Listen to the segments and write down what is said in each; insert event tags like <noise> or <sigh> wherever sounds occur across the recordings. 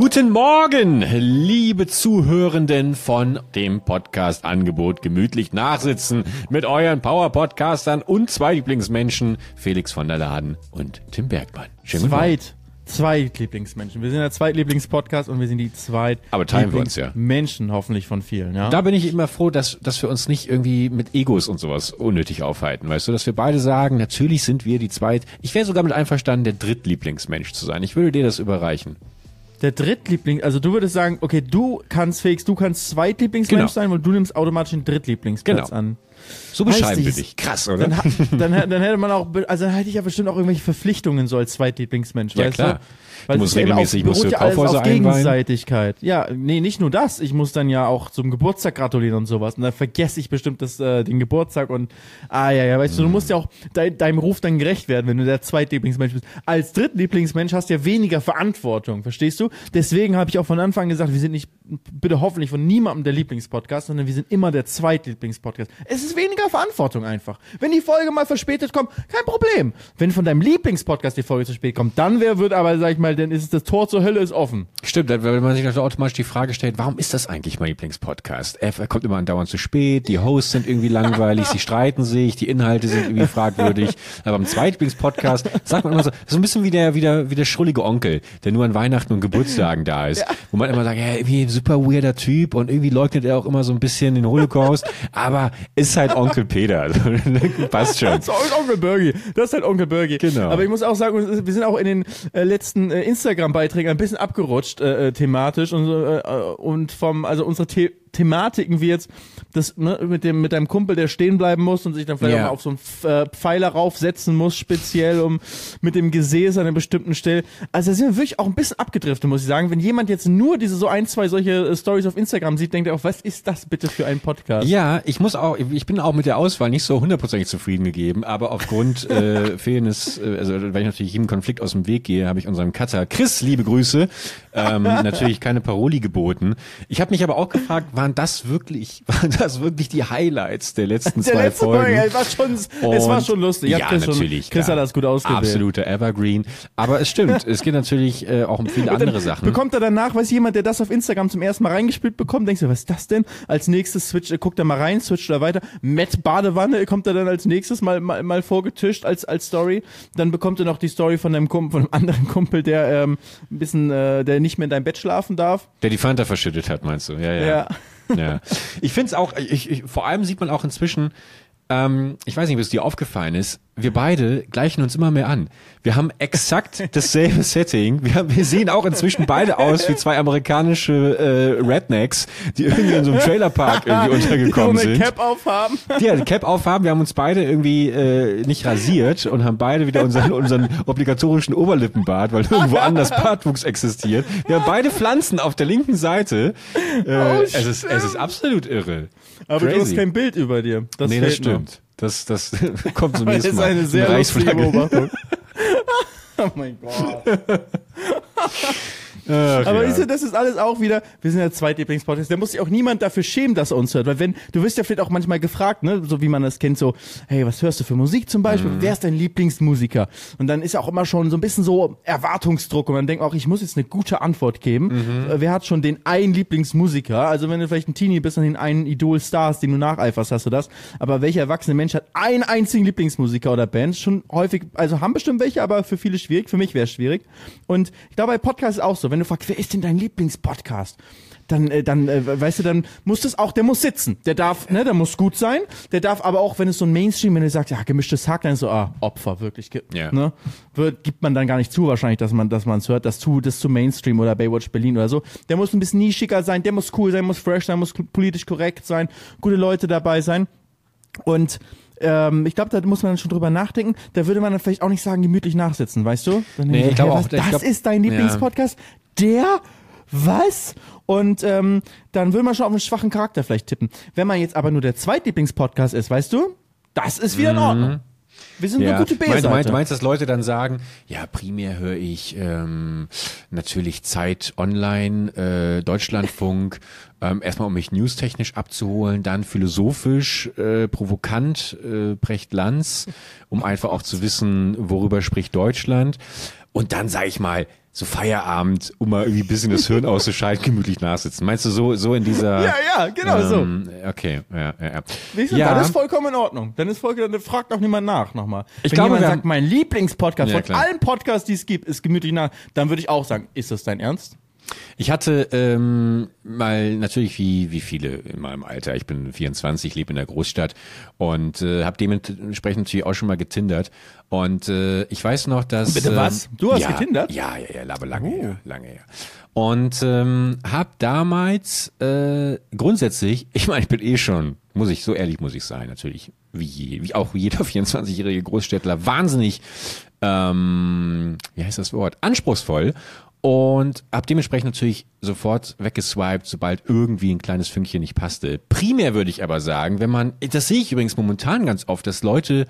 Guten Morgen, liebe Zuhörenden von dem Podcast Angebot Gemütlich Nachsitzen mit euren Power-Podcastern und zwei Lieblingsmenschen, Felix von der Laden und Tim Bergmann. Schönen Zweit. Zweitlieblingsmenschen. Wir sind der Zweitlieblingspodcast und wir sind die zweit Aber teilen wir uns ja. Menschen hoffentlich von vielen, ja. Da bin ich immer froh, dass, dass wir uns nicht irgendwie mit Egos und sowas unnötig aufhalten, weißt du, dass wir beide sagen, natürlich sind wir die zweit, ich wäre sogar mit einverstanden, der Drittlieblingsmensch zu sein. Ich würde dir das überreichen. Der Drittliebling, also du würdest sagen, okay, du kannst Felix, du kannst Zweitlieblingsmensch genau. sein, weil du nimmst automatisch den Drittlieblingsplatz genau. an. So beschreiben wir dich. Krass, oder? Dann, dann, dann, hätte man auch, also dann hätte ich ja bestimmt auch irgendwelche Verpflichtungen so als Zweitlieblingsmensch, ja, weißt klar. du? Weil du musst regelmäßig, musst du ja Kaufhäuser auf Gegenseitigkeit. Ja, nee, nicht nur das. Ich muss dann ja auch zum Geburtstag gratulieren und sowas. Und dann vergesse ich bestimmt das, äh, den Geburtstag und, ah ja, ja, weißt hm. du, du musst ja auch de deinem Ruf dann gerecht werden, wenn du der Zweitlieblingsmensch bist. Als Drittlieblingsmensch hast du ja weniger Verantwortung, verstehst du? Deswegen habe ich auch von Anfang gesagt, wir sind nicht, bitte hoffentlich von niemandem der Lieblingspodcast, sondern wir sind immer der Zweitlieblingspodcast. Es ist weniger Verantwortung einfach. Wenn die Folge mal verspätet kommt, kein Problem. Wenn von deinem Lieblingspodcast die Folge zu spät kommt, dann wer wird aber, sag ich mal, weil dann ist das Tor zur Hölle ist offen. Stimmt, weil man sich natürlich automatisch die Frage stellt, warum ist das eigentlich mein Lieblingspodcast? Er kommt immer andauernd zu spät, die Hosts sind irgendwie langweilig, <laughs> sie streiten sich, die Inhalte sind irgendwie fragwürdig. Aber im Zweitlieblingspodcast sagt man immer so, so ein bisschen wie der, wie der, wie der schrullige Onkel, der nur an Weihnachten und Geburtstagen da ist. Ja. Wo man immer sagt, ja, irgendwie ein super weirder Typ und irgendwie leugnet er auch immer so ein bisschen den Holocaust, aber ist halt Onkel Peter. Also, passt schon. Das ist Onkel Bergi. Das ist halt Onkel Bergi. Genau. Aber ich muss auch sagen, wir sind auch in den äh, letzten äh, Instagram-Beiträgen ein bisschen abgerutscht äh, äh, thematisch und, äh, und vom, also unsere The Thematiken wie jetzt das ne, mit dem mit deinem Kumpel, der stehen bleiben muss und sich dann vielleicht yeah. auch mal auf so einen äh, Pfeiler raufsetzen muss, speziell um mit dem Gesäß an einer bestimmten Stelle. Also da sind wir wirklich auch ein bisschen abgedriftet, muss ich sagen. Wenn jemand jetzt nur diese so ein, zwei solche äh, Stories auf Instagram sieht, denkt er auch, was ist das bitte für ein Podcast? Ja, ich muss auch, ich bin auch mit der Auswahl nicht so hundertprozentig zufrieden gegeben, aber aufgrund <laughs> äh, fehlendes, äh, also weil ich natürlich jedem Konflikt aus dem Weg gehe, habe ich unserem Cutter Chris, liebe Grüße, ähm, <laughs> natürlich keine Paroli geboten. Ich habe mich aber auch gefragt, waren das wirklich, <laughs> waren das wirklich die Highlights der letzten der zwei letzte Folgen? Folge, es war schon, es war schon lustig. Ja, Chris natürlich. Schon, Chris hat das gut ausgewählt. Absoluter Evergreen. Aber es stimmt, es geht natürlich äh, auch um viele andere Sachen. Bekommt er danach, weiß jemand, der das auf Instagram zum ersten Mal reingespielt bekommt, denkst du, was ist das denn? Als nächstes switcht, guckt er mal rein, switcht er weiter. Matt Badewanne kommt er dann als nächstes mal, mal, mal vorgetischt als, als Story. Dann bekommt er noch die Story von einem Kumpel, von einem anderen Kumpel, der ähm, ein bisschen, äh, der nicht mehr in deinem Bett schlafen darf. Der die Fanta verschüttet hat, meinst du? Ja, ja. ja. Ja. Ich finde es auch, ich, ich, vor allem sieht man auch inzwischen, ähm, ich weiß nicht, ob es dir aufgefallen ist, wir beide gleichen uns immer mehr an. Wir haben exakt <laughs> dasselbe Setting. Wir, haben, wir sehen auch inzwischen beide aus wie zwei amerikanische äh, Rednecks, die irgendwie in so einem Trailerpark irgendwie <laughs> untergekommen die sind. Cap aufhaben. Die eine Cap aufhaben. Wir haben uns beide irgendwie äh, nicht rasiert und haben beide wieder unseren, unseren obligatorischen Oberlippenbart, weil irgendwo anders Bartwuchs existiert. Wir haben beide Pflanzen auf der linken Seite. Äh, oh, es, ist, es ist absolut irre. Aber Crazy. du hast kein Bild über dir. Das nee, das stimmt. Noch. Das, das <laughs> kommt zum <laughs> nächsten Mal. Das ist eine sehr lustige Beobachtung. <laughs> oh mein Gott. Ach, aber ja. das ist alles auch wieder, wir sind der Zweitlieblingspodcast, da muss sich auch niemand dafür schämen, dass er uns hört, weil wenn, du wirst ja vielleicht auch manchmal gefragt, ne, so wie man das kennt, so, hey, was hörst du für Musik zum Beispiel, mhm. wer ist dein Lieblingsmusiker? Und dann ist ja auch immer schon so ein bisschen so Erwartungsdruck und man denkt auch, ich muss jetzt eine gute Antwort geben. Mhm. Wer hat schon den einen Lieblingsmusiker? Also wenn du vielleicht ein Teenie bist und den einen Idol-Stars, den du nacheiferst, hast du das. Aber welcher erwachsene Mensch hat einen einzigen Lieblingsmusiker oder Band? Schon häufig, also haben bestimmt welche, aber für viele schwierig, für mich wäre es schwierig. Und ich glaube, bei Podcasts ist auch so, wenn du fragst, wer ist denn dein Lieblingspodcast? Dann, äh, dann, äh, weißt du, dann muss das auch, der muss sitzen. Der darf, ne, der muss gut sein. Der darf aber auch, wenn es so ein Mainstream, wenn du sagst, ja, gemischtes Hack, dann ist so, ah, Opfer, wirklich, ja. ne, wird, gibt man dann gar nicht zu, wahrscheinlich, dass man, dass man es hört, das zu, das zu Mainstream oder Baywatch Berlin oder so. Der muss ein bisschen nischiger sein, der muss cool sein, muss fresh sein, muss politisch korrekt sein, gute Leute dabei sein. Und ähm, ich glaube, da muss man schon drüber nachdenken. Da würde man dann vielleicht auch nicht sagen, gemütlich nachsitzen, weißt du? Dann nee, ich glaube auch. Das glaub, ist dein Lieblingspodcast? Ja. Der? Was? Und ähm, dann will man schon auf einen schwachen Charakter vielleicht tippen. Wenn man jetzt aber nur der Zweitlieblingspodcast ist, weißt du? Das ist wieder in mhm. Ordnung. Wir sind ja. eine gute B-Seite. Meinst, meinst, meinst, dass Leute dann sagen, ja, primär höre ich ähm, natürlich Zeit Online, äh, Deutschlandfunk, <laughs> ähm, erstmal um mich newstechnisch abzuholen, dann philosophisch, äh, provokant, äh, Brecht Lanz, um einfach auch zu wissen, worüber spricht Deutschland. und dann sag ich mal, so Feierabend, um mal irgendwie ein bisschen das Hirn auszuschalten, gemütlich nachsitzen. Meinst du so, so in dieser. Ja, ja, genau ähm, so. Okay, ja, ja, ja. Wie gesagt, ja. Dann ist vollkommen in Ordnung. Dann ist vollkommen, dann fragt auch niemand nach nochmal. Ich Wenn glaube, jemand sagt, mein Lieblingspodcast ja, von allen Podcasts, die es gibt, ist gemütlich nach, dann würde ich auch sagen, ist das dein Ernst? Ich hatte ähm, mal natürlich wie wie viele in meinem Alter. Ich bin 24, lebe in der Großstadt und äh, habe dementsprechend natürlich auch schon mal getindert. Und äh, ich weiß noch, dass bitte was? Ähm, du hast ja, getindert? Ja, ja, ja, aber lange oh. her, lange her. Und ähm, habe damals äh, grundsätzlich, <laughs> ich meine, ich bin eh schon, muss ich so ehrlich muss ich sein, natürlich wie, wie auch jeder <laughs> 24-jährige Großstädtler wahnsinnig ähm, wie heißt das Wort anspruchsvoll und hab dementsprechend natürlich sofort weggeswiped, sobald irgendwie ein kleines Fünkchen nicht passte. Primär würde ich aber sagen, wenn man, das sehe ich übrigens momentan ganz oft, dass Leute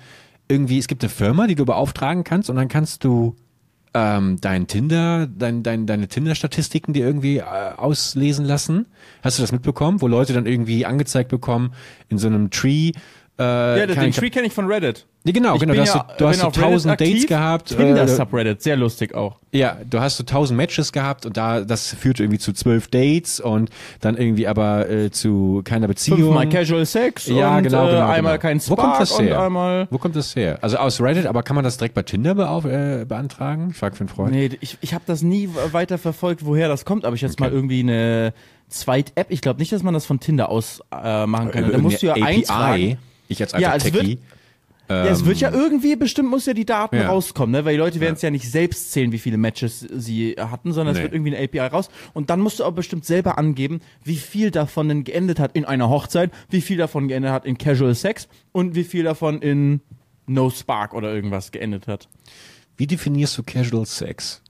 irgendwie, es gibt eine Firma, die du beauftragen kannst und dann kannst du ähm, dein Tinder, dein, dein, deine Tinder-Statistiken dir irgendwie äh, auslesen lassen. Hast du das mitbekommen, wo Leute dann irgendwie angezeigt bekommen in so einem Tree, äh, ja, den Tree kenne ich von Reddit. Ja, genau, ich genau. Du hast, ja, du, hast so tausend Dates gehabt. Tinder äh, Subreddit, sehr lustig auch. Ja, du hast so tausend Matches gehabt und da das führte irgendwie zu zwölf Dates und dann irgendwie aber äh, zu keiner Beziehung. Fünfmal Casual Sex ja, und genau, genau, äh, einmal genau. kein Spark Wo kommt das her? einmal. Wo kommt das her? Also aus Reddit, aber kann man das direkt bei Tinder be äh, beantragen? Ich frage für einen Freund. Nee, ich, ich habe das nie weiter verfolgt, woher das kommt, aber ich jetzt okay. mal irgendwie eine Zweit-App. Ich glaube nicht, dass man das von Tinder aus machen kann. Da musst du ja API. eintragen. Ich als alter ja, Techie. Ja, es wird ja ähm, irgendwie, bestimmt muss ja die Daten ja. rauskommen, ne? weil die Leute werden es ja. ja. nicht selbst zählen, wie viele Matches sie hatten, sondern nee. es wird irgendwie eine API raus. Und dann musst du aber bestimmt selber angeben, wie viel davon denn geendet hat in einer Hochzeit, wie viel davon geendet hat in Casual Sex und wie viel davon in No Spark oder irgendwas geendet hat. Wie definierst du Casual Sex?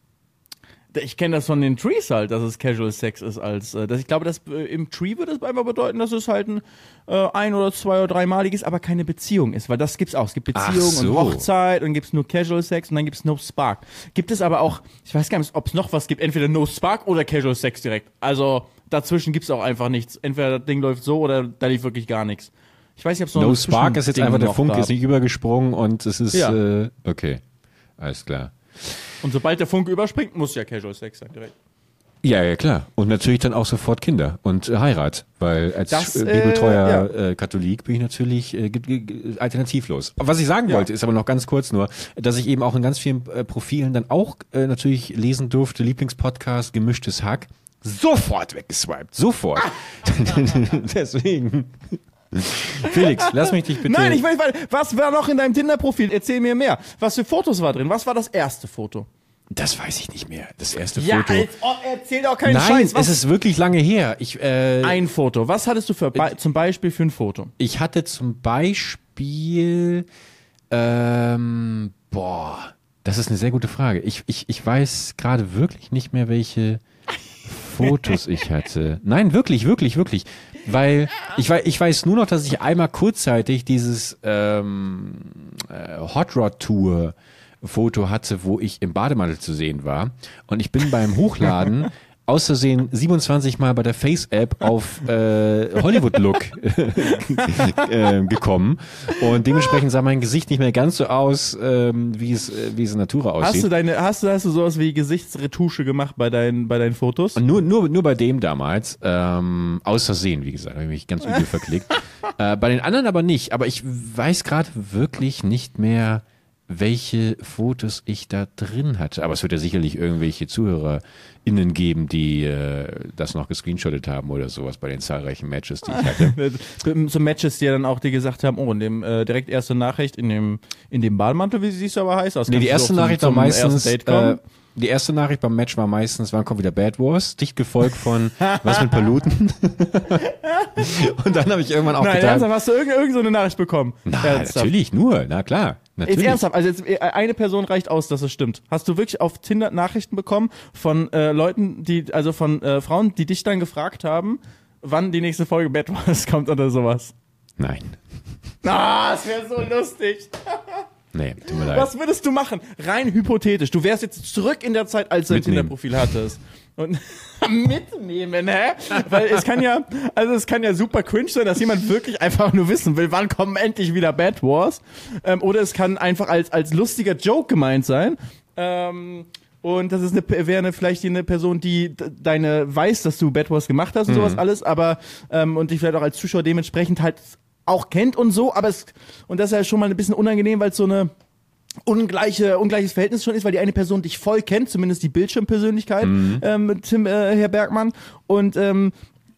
Ich kenne das von den Trees halt, dass es Casual Sex ist als, äh, dass ich glaube, dass äh, im Tree würde es einfach bedeuten, dass es halt ein äh, ein oder zwei oder dreimaliges, aber keine Beziehung ist, weil das gibt's auch. Es gibt Beziehung so. und Hochzeit und gibt's nur Casual Sex und dann gibt's No Spark. Gibt es aber auch, ich weiß gar nicht, ob es noch was gibt, entweder No Spark oder Casual Sex direkt. Also dazwischen gibt's auch einfach nichts. Entweder das Ding läuft so oder da lief wirklich gar nichts. Ich weiß nicht, ob es noch No Spark ist jetzt einfach der Funke ist nicht übergesprungen und es ist ja. äh, okay. Alles klar. Und sobald der Funke überspringt, muss ja Casual Sex sein direkt. Ja, ja, klar. Und natürlich dann auch sofort Kinder und äh, Heirat, weil als das, äh, bibeltreuer ja. äh, Katholik bin ich natürlich äh, alternativlos. Was ich sagen ja. wollte, ist aber noch ganz kurz nur, dass ich eben auch in ganz vielen äh, Profilen dann auch äh, natürlich lesen durfte, Lieblingspodcast, gemischtes Hack, sofort weggeswiped, sofort. <laughs> Deswegen. <laughs> Felix, lass mich dich bitte. Nein, ich will, was war noch in deinem Tinder-Profil? Erzähl mir mehr. Was für Fotos war drin? Was war das erste Foto? Das weiß ich nicht mehr. Das erste ja, Foto. Als, oh, erzähl doch keinen Nein, Scheiß. Nein, es ist wirklich lange her. Ich, äh, ein Foto. Was hattest du für, äh, zum Beispiel für ein Foto? Ich hatte zum Beispiel, ähm, boah, das ist eine sehr gute Frage. Ich, ich, ich weiß gerade wirklich nicht mehr, welche <laughs> Fotos ich hatte. Nein, wirklich, wirklich, wirklich. Weil ich weiß, ich weiß nur noch, dass ich einmal kurzzeitig dieses ähm, äh, Hot Rod Tour Foto hatte, wo ich im Bademantel zu sehen war. Und ich bin beim <laughs> Hochladen aus Versehen 27 Mal bei der Face-App auf äh, Hollywood-Look <laughs> äh, gekommen und dementsprechend sah mein Gesicht nicht mehr ganz so aus, ähm, wie es äh, wie es in Natura aussieht. Hast du deine hast du hast du sowas wie Gesichtsretusche gemacht bei deinen bei deinen Fotos? Und nur nur nur bei dem damals ähm, aus Versehen, wie gesagt, habe ich mich ganz übel verklickt. <laughs> äh, bei den anderen aber nicht. Aber ich weiß gerade wirklich nicht mehr welche Fotos ich da drin hatte. Aber es wird ja sicherlich irgendwelche ZuhörerInnen geben, die äh, das noch gescreenshottet haben oder sowas bei den zahlreichen Matches, die ich hatte. <laughs> so Matches, die ja dann auch die gesagt haben, oh, in dem äh, direkt erste Nachricht in dem in dem Ballmantel, wie sie es aber heißt. Nee, die erste Nachricht war meistens äh, die erste Nachricht beim Match war meistens, wann kommt wieder Bad Wars, dicht gefolgt von <laughs> was mit Paluten. <laughs> und dann habe ich irgendwann auch Nein, gedacht, ernsthaft, hast du irgendeine irgend so eine Nachricht bekommen? Na, natürlich, nur, na klar. Natürlich. Jetzt ernsthaft, also jetzt, äh, eine Person reicht aus, dass es stimmt. Hast du wirklich auf Tinder Nachrichten bekommen von äh, Leuten, die, also von äh, Frauen, die dich dann gefragt haben, wann die nächste Folge Bad Wars <laughs> kommt oder sowas? Nein. Ah, das wäre so lustig. Nee, tut mir leid. Was würdest du machen? Rein hypothetisch. Du wärst jetzt zurück in der Zeit, als du ein Tinder-Profil hattest. Und <laughs> mitnehmen, hä? Weil es kann ja, also es kann ja super cringe sein, dass jemand wirklich einfach nur wissen will, wann kommen endlich wieder Bad Wars. Ähm, oder es kann einfach als, als lustiger Joke gemeint sein. Ähm, Und das ist eine, wäre eine, vielleicht eine Person, die deine weiß, dass du Bad Wars gemacht hast und mhm. sowas alles, aber ähm, und dich vielleicht auch als Zuschauer dementsprechend halt auch kennt und so, aber es und das ist ja schon mal ein bisschen unangenehm, weil es so eine ungleiche, ungleiches Verhältnis schon ist, weil die eine Person dich voll kennt, zumindest die Bildschirmpersönlichkeit, mhm. ähm, Tim äh, Herr Bergmann. Und ähm,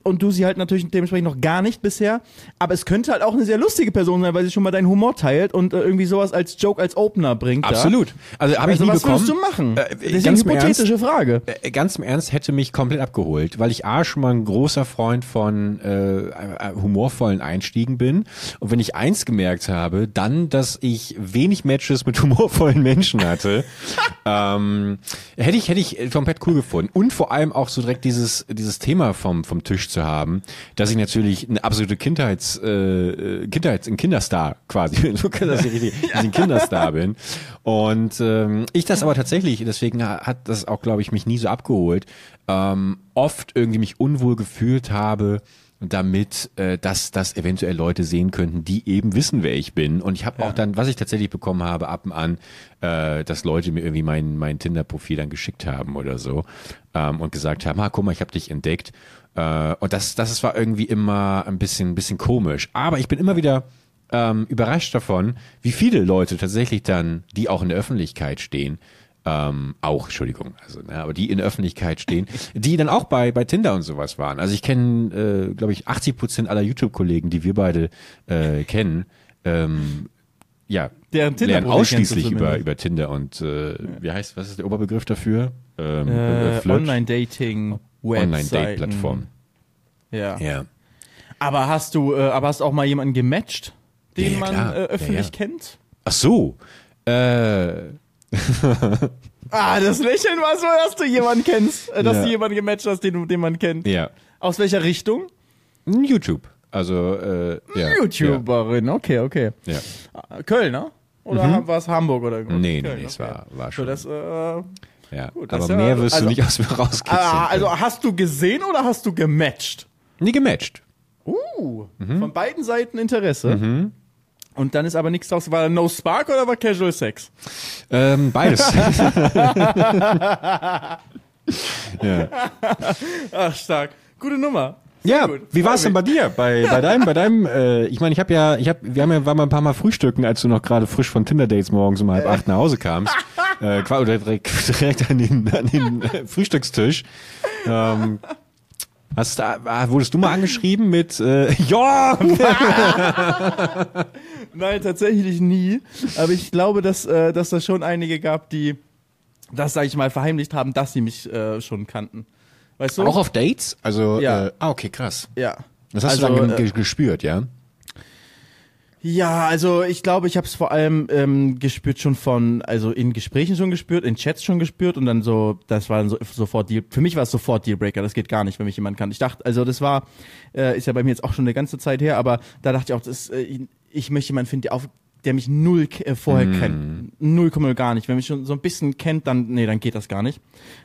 und du sie halt natürlich dementsprechend noch gar nicht bisher. Aber es könnte halt auch eine sehr lustige Person sein, weil sie schon mal deinen Humor teilt und äh, irgendwie sowas als Joke, als Opener bringt. Absolut. Da. Also habe also ich nie was bekommen. Was würdest du machen? Äh, das ist eine hypothetische Ernst, Frage. Äh, ganz im Ernst hätte mich komplett abgeholt, weil ich A schon mal ein großer Freund von äh, äh, humorvollen Einstiegen bin. Und wenn ich eins gemerkt habe, dann, dass ich wenig Matches mit <laughs> humorvollen Menschen hatte, <laughs> ähm, hätte ich hätte ich komplett cool gefunden. Und vor allem auch so direkt dieses dieses Thema vom vom Tisch zu haben dass ich natürlich eine absolute Kindheits, äh, Kindheits, ein Kinderstar quasi bin. <laughs> Du kannst das richtig, dass ich ein Kinderstar bin. Und ähm, ich das aber tatsächlich, deswegen hat das auch, glaube ich, mich nie so abgeholt, ähm, oft irgendwie mich unwohl gefühlt habe, damit, äh, dass das eventuell Leute sehen könnten, die eben wissen, wer ich bin. Und ich habe ja. auch dann, was ich tatsächlich bekommen habe, ab und an, äh, dass Leute mir irgendwie mein, mein Tinder-Profil dann geschickt haben oder so ähm, und gesagt haben, ah, guck mal, ich habe dich entdeckt. Äh, und das, das war irgendwie immer ein bisschen, ein bisschen komisch. Aber ich bin immer wieder ähm, überrascht davon, wie viele Leute tatsächlich dann, die auch in der Öffentlichkeit stehen, ähm, auch, Entschuldigung, also, ne, aber die in der Öffentlichkeit stehen, <laughs> die dann auch bei, bei Tinder und sowas waren. Also ich kenne, äh, glaube ich, 80 Prozent aller YouTube-Kollegen, die wir beide äh, kennen, ähm, ja, Deren Tinder lernen ausschließlich über, über Tinder und äh, wie heißt, was ist der Oberbegriff dafür? Ähm, äh, Online-Dating. Online-Date-Plattform. Ja. ja. Aber hast du, äh, aber hast auch mal jemanden gematcht, den ja, man äh, öffentlich kennt? Ach so. Äh. <laughs> ah, das Lächeln war so, dass du jemanden kennst, äh, dass du jemanden gematcht hast, den, den man kennt. Ja. Aus welcher Richtung? YouTube. Also, äh, ja. YouTuberin, okay, okay. Ja. Köln, ne? Oder mhm. war es Hamburg oder? Nee, nee, Köln, nee, es war, war schon. So, das, äh, ja, Gut, aber mehr wirst also, du nicht aus mir rauskitzeln. Ah, also hast du gesehen oder hast du gematcht? Nie gematcht. Uh, mhm. von beiden Seiten Interesse. Mhm. Und dann ist aber nichts draus. War No Spark oder war Casual Sex? Ähm, beides. <laughs> <laughs> ja. Ach, stark. Gute Nummer. Ja, gut. wie war es denn bei dir? Bei, bei deinem, bei deinem, äh, ich meine, ich habe ja, ich hab, wir haben ja, waren mal ein paar Mal frühstücken, als du noch gerade frisch von Tinder Dates morgens um halb acht nach Hause kamst. <laughs> äh, oder direkt, <laughs> direkt an den, an den äh, Frühstückstisch. Ähm, Hast da, ah, wurdest du mal angeschrieben mit äh, <laughs> Ja! Nein, tatsächlich nie. Aber ich glaube, dass, äh, dass das schon einige gab, die das, sag ich mal, verheimlicht haben, dass sie mich äh, schon kannten. Weißt du? Auch auf Dates? Also, ja. Äh, ah, okay, krass. Ja. Das hast also, du dann äh, gespürt, ja? Ja, also ich glaube, ich habe es vor allem ähm, gespürt schon von, also in Gesprächen schon gespürt, in Chats schon gespürt und dann so, das war dann so sofort Deal. Für mich war es sofort Dealbreaker. Das geht gar nicht, wenn mich jemand kann. Ich dachte, also das war, äh, ist ja bei mir jetzt auch schon eine ganze Zeit her, aber da dachte ich auch, das, äh, ich möchte jemanden finden, der auf der mich null äh, vorher mm. kennt. Null Komma gar nicht. Wenn mich schon so ein bisschen kennt, dann, nee, dann geht das gar nicht.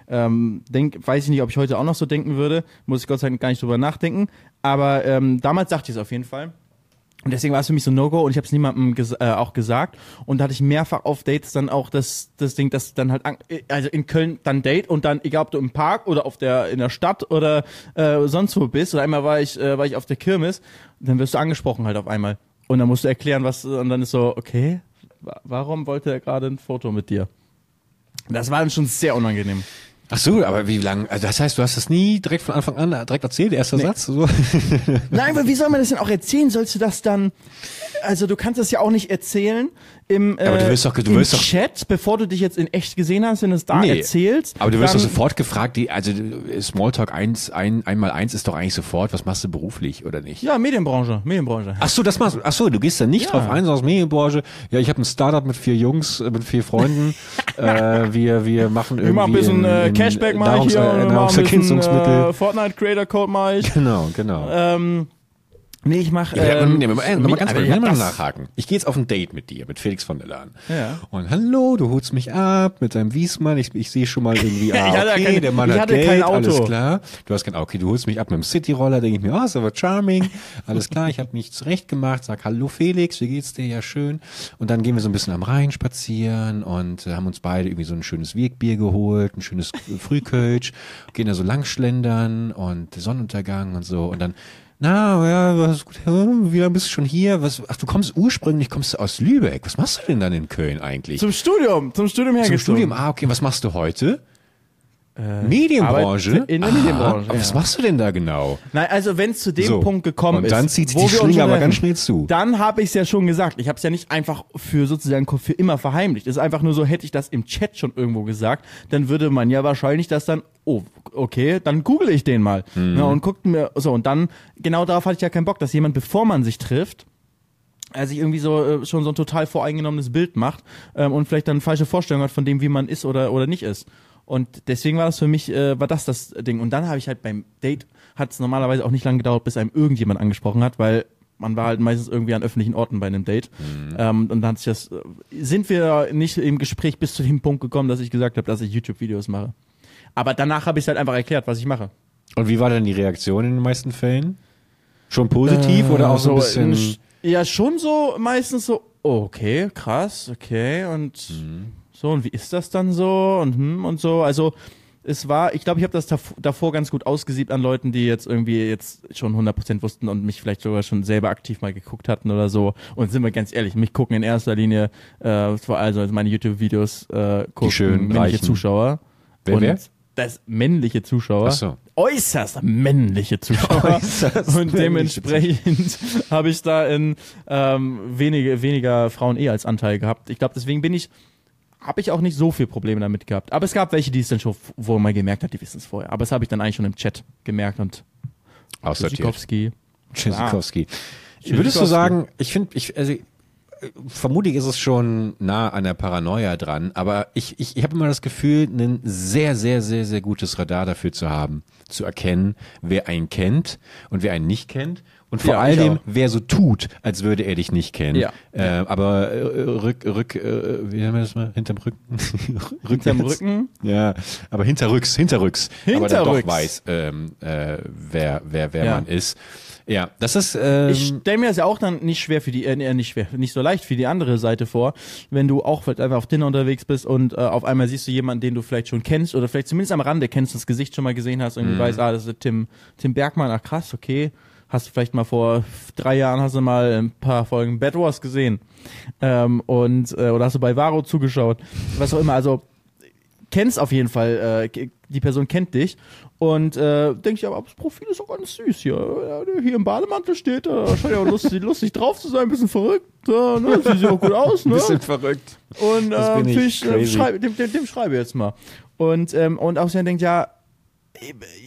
Ähm, denk, weiß ich nicht, ob ich heute auch noch so denken würde. Muss ich Gott sei Dank gar nicht drüber nachdenken. Aber ähm, damals dachte ich es auf jeden Fall. Und deswegen war es für mich so No-Go und ich habe es niemandem ges äh, auch gesagt. Und da hatte ich mehrfach auf Dates dann auch das, das Ding, dass dann halt, also in Köln dann Date und dann, egal ob du im Park oder auf der, in der Stadt oder äh, sonst wo bist. Oder einmal war ich, äh, war ich auf der Kirmes, dann wirst du angesprochen halt auf einmal. Und dann musst du erklären, was, und dann ist so, okay, warum wollte er gerade ein Foto mit dir? Das war dann schon sehr unangenehm. Ach so, aber wie lange? Also das heißt, du hast das nie direkt von Anfang an direkt erzählt, erster nee. Satz? So. Nein, aber wie soll man das denn auch erzählen? Sollst du das dann? Also du kannst das ja auch nicht erzählen im, äh, aber du wirst doch, du wirst Chat, bevor du dich jetzt in echt gesehen hast, wenn du es da nee, erzählst. Aber du wirst doch sofort gefragt, die, also Smalltalk 1, ein, einmal eins ist doch eigentlich sofort, was machst du beruflich oder nicht? Ja, Medienbranche, Medienbranche. Ach so, das machst Ach so, du gehst da nicht ja. drauf ein, aus Medienbranche. Ja, ich habe ein Startup mit vier Jungs, äh, mit vier Freunden. <laughs> äh, wir, wir machen irgendwie. Wir machen ein bisschen in, in Cashback mal hier, äh, Nahrungsergänzungsmittel. Äh, Fortnite Creator Code mal ich. Genau, genau. Ähm, Nee, ich mach. Ja, ähm, nee, mal, mal, mal ganz kurz, mal nachhaken. Ich gehe jetzt auf ein Date mit dir, mit Felix von der Lahn. Ja. Und hallo, du holst mich ab mit deinem Wiesmann. Ich, ich sehe schon mal irgendwie, <laughs> ah, Ich hatte okay, kein- der Mann hat Geld, kein Auto. alles klar. Du hast kein Auto, okay, du holst mich ab mit dem Cityroller, denke ich mir, ah, ist aber charming, alles klar, ich habe mich zurecht gemacht, sag hallo Felix, wie geht's dir? Ja, schön. Und dann gehen wir so ein bisschen am Rhein spazieren und äh, haben uns beide irgendwie so ein schönes Wegbier geholt, ein schönes Frühkölsch, gehen da so langschlendern und Sonnenuntergang und so und dann na, ja, was gut, wie lange bist du schon hier? Was, ach, du kommst ursprünglich, kommst du aus Lübeck. Was machst du denn dann in Köln eigentlich? Zum Studium, zum Studium Zum hergezogen. Studium, ah, okay, was machst du heute? Medienbranche? Arbeit in der Aha, Medienbranche, Was ja. machst du denn da genau? Nein, also wenn es zu dem So. Punkt gekommen Und ist, dann zieht sich die Schlinge aber ganz schnell zu. Dann habe ich es ja schon gesagt. Ich habe es ja nicht einfach für sozusagen für immer verheimlicht. Es ist einfach nur so, hätte ich das im Chat schon irgendwo gesagt, dann würde man ja wahrscheinlich das dann, oh, okay, dann google ich den mal. Mhm. Ja, und guckt mir, so, und dann, genau darauf hatte ich ja keinen Bock, dass jemand, bevor man sich trifft, er sich irgendwie so äh, schon so ein total voreingenommenes Bild macht ähm, und vielleicht dann falsche Vorstellungen hat von dem, wie man ist oder oder nicht ist. Und deswegen war das für mich, äh, war das das Ding. Und dann habe ich halt beim Date, hat es normalerweise auch nicht lange gedauert, bis einem irgendjemand angesprochen hat, weil man war halt meistens irgendwie an öffentlichen Orten bei einem Date. Ähm, und dann hat sich das, äh, sind wir nicht im Gespräch bis zu dem Punkt gekommen, dass ich gesagt habe, dass ich YouTube-Videos mache. Aber danach habe ich halt einfach erklärt, was ich mache. Und wie war denn die Reaktion in den meisten Fällen? Schon positiv oder auch so ein bisschen? in- Ja, schon so, meistens so, oh, okay, krass, okay, und so, und wie ist das dann so? Und hm, und so. Also es war, ich glaube, ich habe das dav- davor ganz gut ausgesiebt an Leuten, die jetzt irgendwie jetzt schon 100% wussten und mich vielleicht sogar schon selber aktiv mal geguckt hatten oder so. Und sind wir ganz ehrlich, mich gucken in erster Linie, äh, vor allem also meine YouTube-Videos äh, gucken schönen, männliche. Zuschauer. Wer, und wer? Das männliche Zuschauer so. äußerst männliche Zuschauer. <laughs> Äußerst und dementsprechend habe ich da in ähm, wenige, weniger Frauen eh als Anteil gehabt. Ich glaube, deswegen bin ich, habe ich auch nicht so viel Probleme damit gehabt. Aber es gab welche, die es dann schon, wo man gemerkt hat, die wissen es vorher. Aber das habe ich dann eigentlich schon im Chat gemerkt und Aussortiert. Tschüssikowski. Tschüssikowski. Würdest du sagen, ich finde, ich, also, vermutlich ist es schon nah an der Paranoia dran, aber ich, ich, ich habe immer das Gefühl, ein sehr, sehr, sehr, sehr gutes Radar dafür zu haben, zu erkennen, wer einen kennt und wer einen nicht kennt. Und vor Ja, allem, wer so tut, als würde er dich nicht kennen. Ja. Äh, aber äh, rück, rück, äh, wie nennen wir das mal? Hinterm Rücken? <laughs> Hinterm. Rücken? Ja, aber hinterrücks, hinterrücks. Aber dann doch Hinterrücks. weiß, ähm, äh, wer, wer, wer Ja. man ist. Ja, das ist. Ähm, Ich stelle mir das ja auch dann nicht schwer für die, äh, nicht schwer, nicht so leicht für die andere Seite vor, wenn du auch vielleicht einfach auf Tinder unterwegs bist und äh, auf einmal siehst du jemanden, den du vielleicht schon kennst oder vielleicht zumindest am Rande kennst, das Gesicht schon mal gesehen hast, irgendwie weißt, ah, das ist Tim, Tim Bergmann, ach krass, okay. Hast du vielleicht mal vor drei Jahren hast du mal ein paar Folgen Bad Wars gesehen ähm, und äh, oder hast du bei Varo zugeschaut, was auch immer. Also kennst auf jeden Fall, äh, die Person kennt dich und äh, denkt ja, aber das Profil ist auch ganz süß hier. Hier im Bademantel steht, da scheint ja auch lustig, <laughs> lustig drauf zu sein, ein bisschen verrückt, ja, ne? sieht ja auch gut aus, ne? bisschen verrückt. Und Das äh, ich, ich, äh, crazy. schreib, dem, dem, dem schreibe ich jetzt mal. Und, ähm, und außerdem denkt, ja,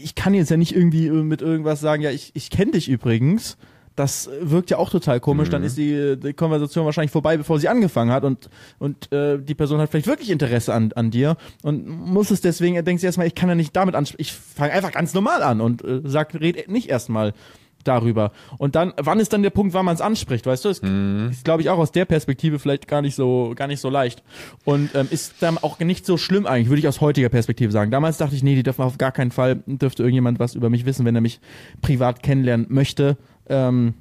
ich kann jetzt ja nicht irgendwie äh, mit irgendwas sagen, ja, ich, ich kenne dich übrigens. Das wirkt ja auch total komisch. Mhm. Dann ist die, die Konversation wahrscheinlich vorbei, bevor sie angefangen hat und, und äh, die Person hat vielleicht wirklich Interesse an, an dir und muss es deswegen, er denkt sich erstmal, ich kann ja nicht damit ansprechen. Ich fange einfach ganz normal an und äh, sag, red nicht erstmal darüber. Und dann, wann ist dann der Punkt, wann man es anspricht, weißt du? Das ist, glaube ich, auch aus der Perspektive vielleicht gar nicht so, gar nicht so leicht. Und ähm, ist dann auch nicht so schlimm eigentlich, würde ich aus heutiger Perspektive sagen. Damals dachte ich, nee, die dürfen auf gar keinen Fall, dürfte irgendjemand was über mich wissen, wenn er mich privat kennenlernen möchte. Ähm,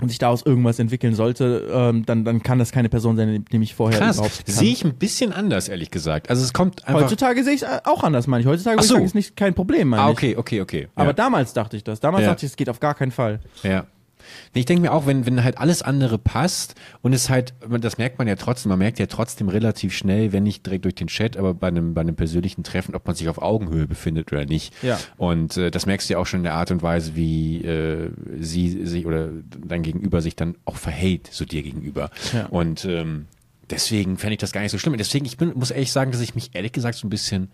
und sich daraus irgendwas entwickeln sollte, ähm, dann, dann kann das keine Person sein, die mich vorher Krass. überhaupt kann. Sehe ich ein bisschen anders, ehrlich gesagt. Also es kommt einfach. Heutzutage sehe ich es auch anders, meine ich. Heutzutage so. ist nicht kein Problem, meine ah, ich. okay, okay, okay. Aber ja. damals dachte ich das. Damals Ja. dachte ich, es geht auf gar keinen Fall. Ja. Ich denke mir auch, wenn, wenn halt alles andere passt und es halt, das merkt man ja trotzdem, man merkt ja trotzdem relativ schnell, wenn nicht direkt durch den Chat, aber bei einem, bei einem persönlichen Treffen, ob man sich auf Augenhöhe befindet oder nicht. Ja. Und äh, das merkst du ja auch schon in der Art und Weise, wie äh, sie sich oder dein Gegenüber sich dann auch verhält, so dir gegenüber. Ja. Und ähm, deswegen fände ich das gar nicht so schlimm. Deswegen, ich bin, muss ehrlich sagen, dass ich mich ehrlich gesagt so ein bisschen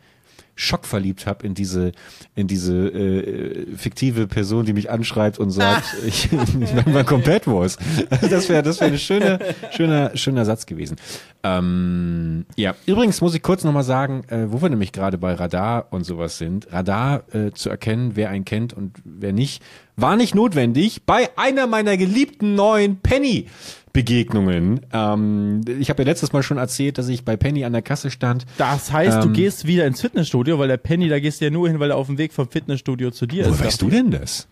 schockverliebt habe in diese, in diese äh, fiktive Person, die mich anschreibt und sagt, ich, ich mache mal komplett was. <laughs> Das wäre das wäre ein schöner, schöner, schöner Satz gewesen. Ähm, ja, übrigens muss ich kurz nochmal sagen, äh, wo wir nämlich gerade bei Radar und sowas sind. Radar äh, zu erkennen, wer einen kennt und wer nicht, war nicht notwendig bei einer meiner geliebten neuen Penny. Begegnungen. Ähm, ich habe ja letztes Mal schon erzählt, dass ich bei Penny an der Kasse stand. Das heißt, ähm, du gehst wieder ins Fitnessstudio, weil der Penny, da gehst du ja nur hin, weil er auf dem Weg vom Fitnessstudio zu dir wo ist. Wo weißt du denn das?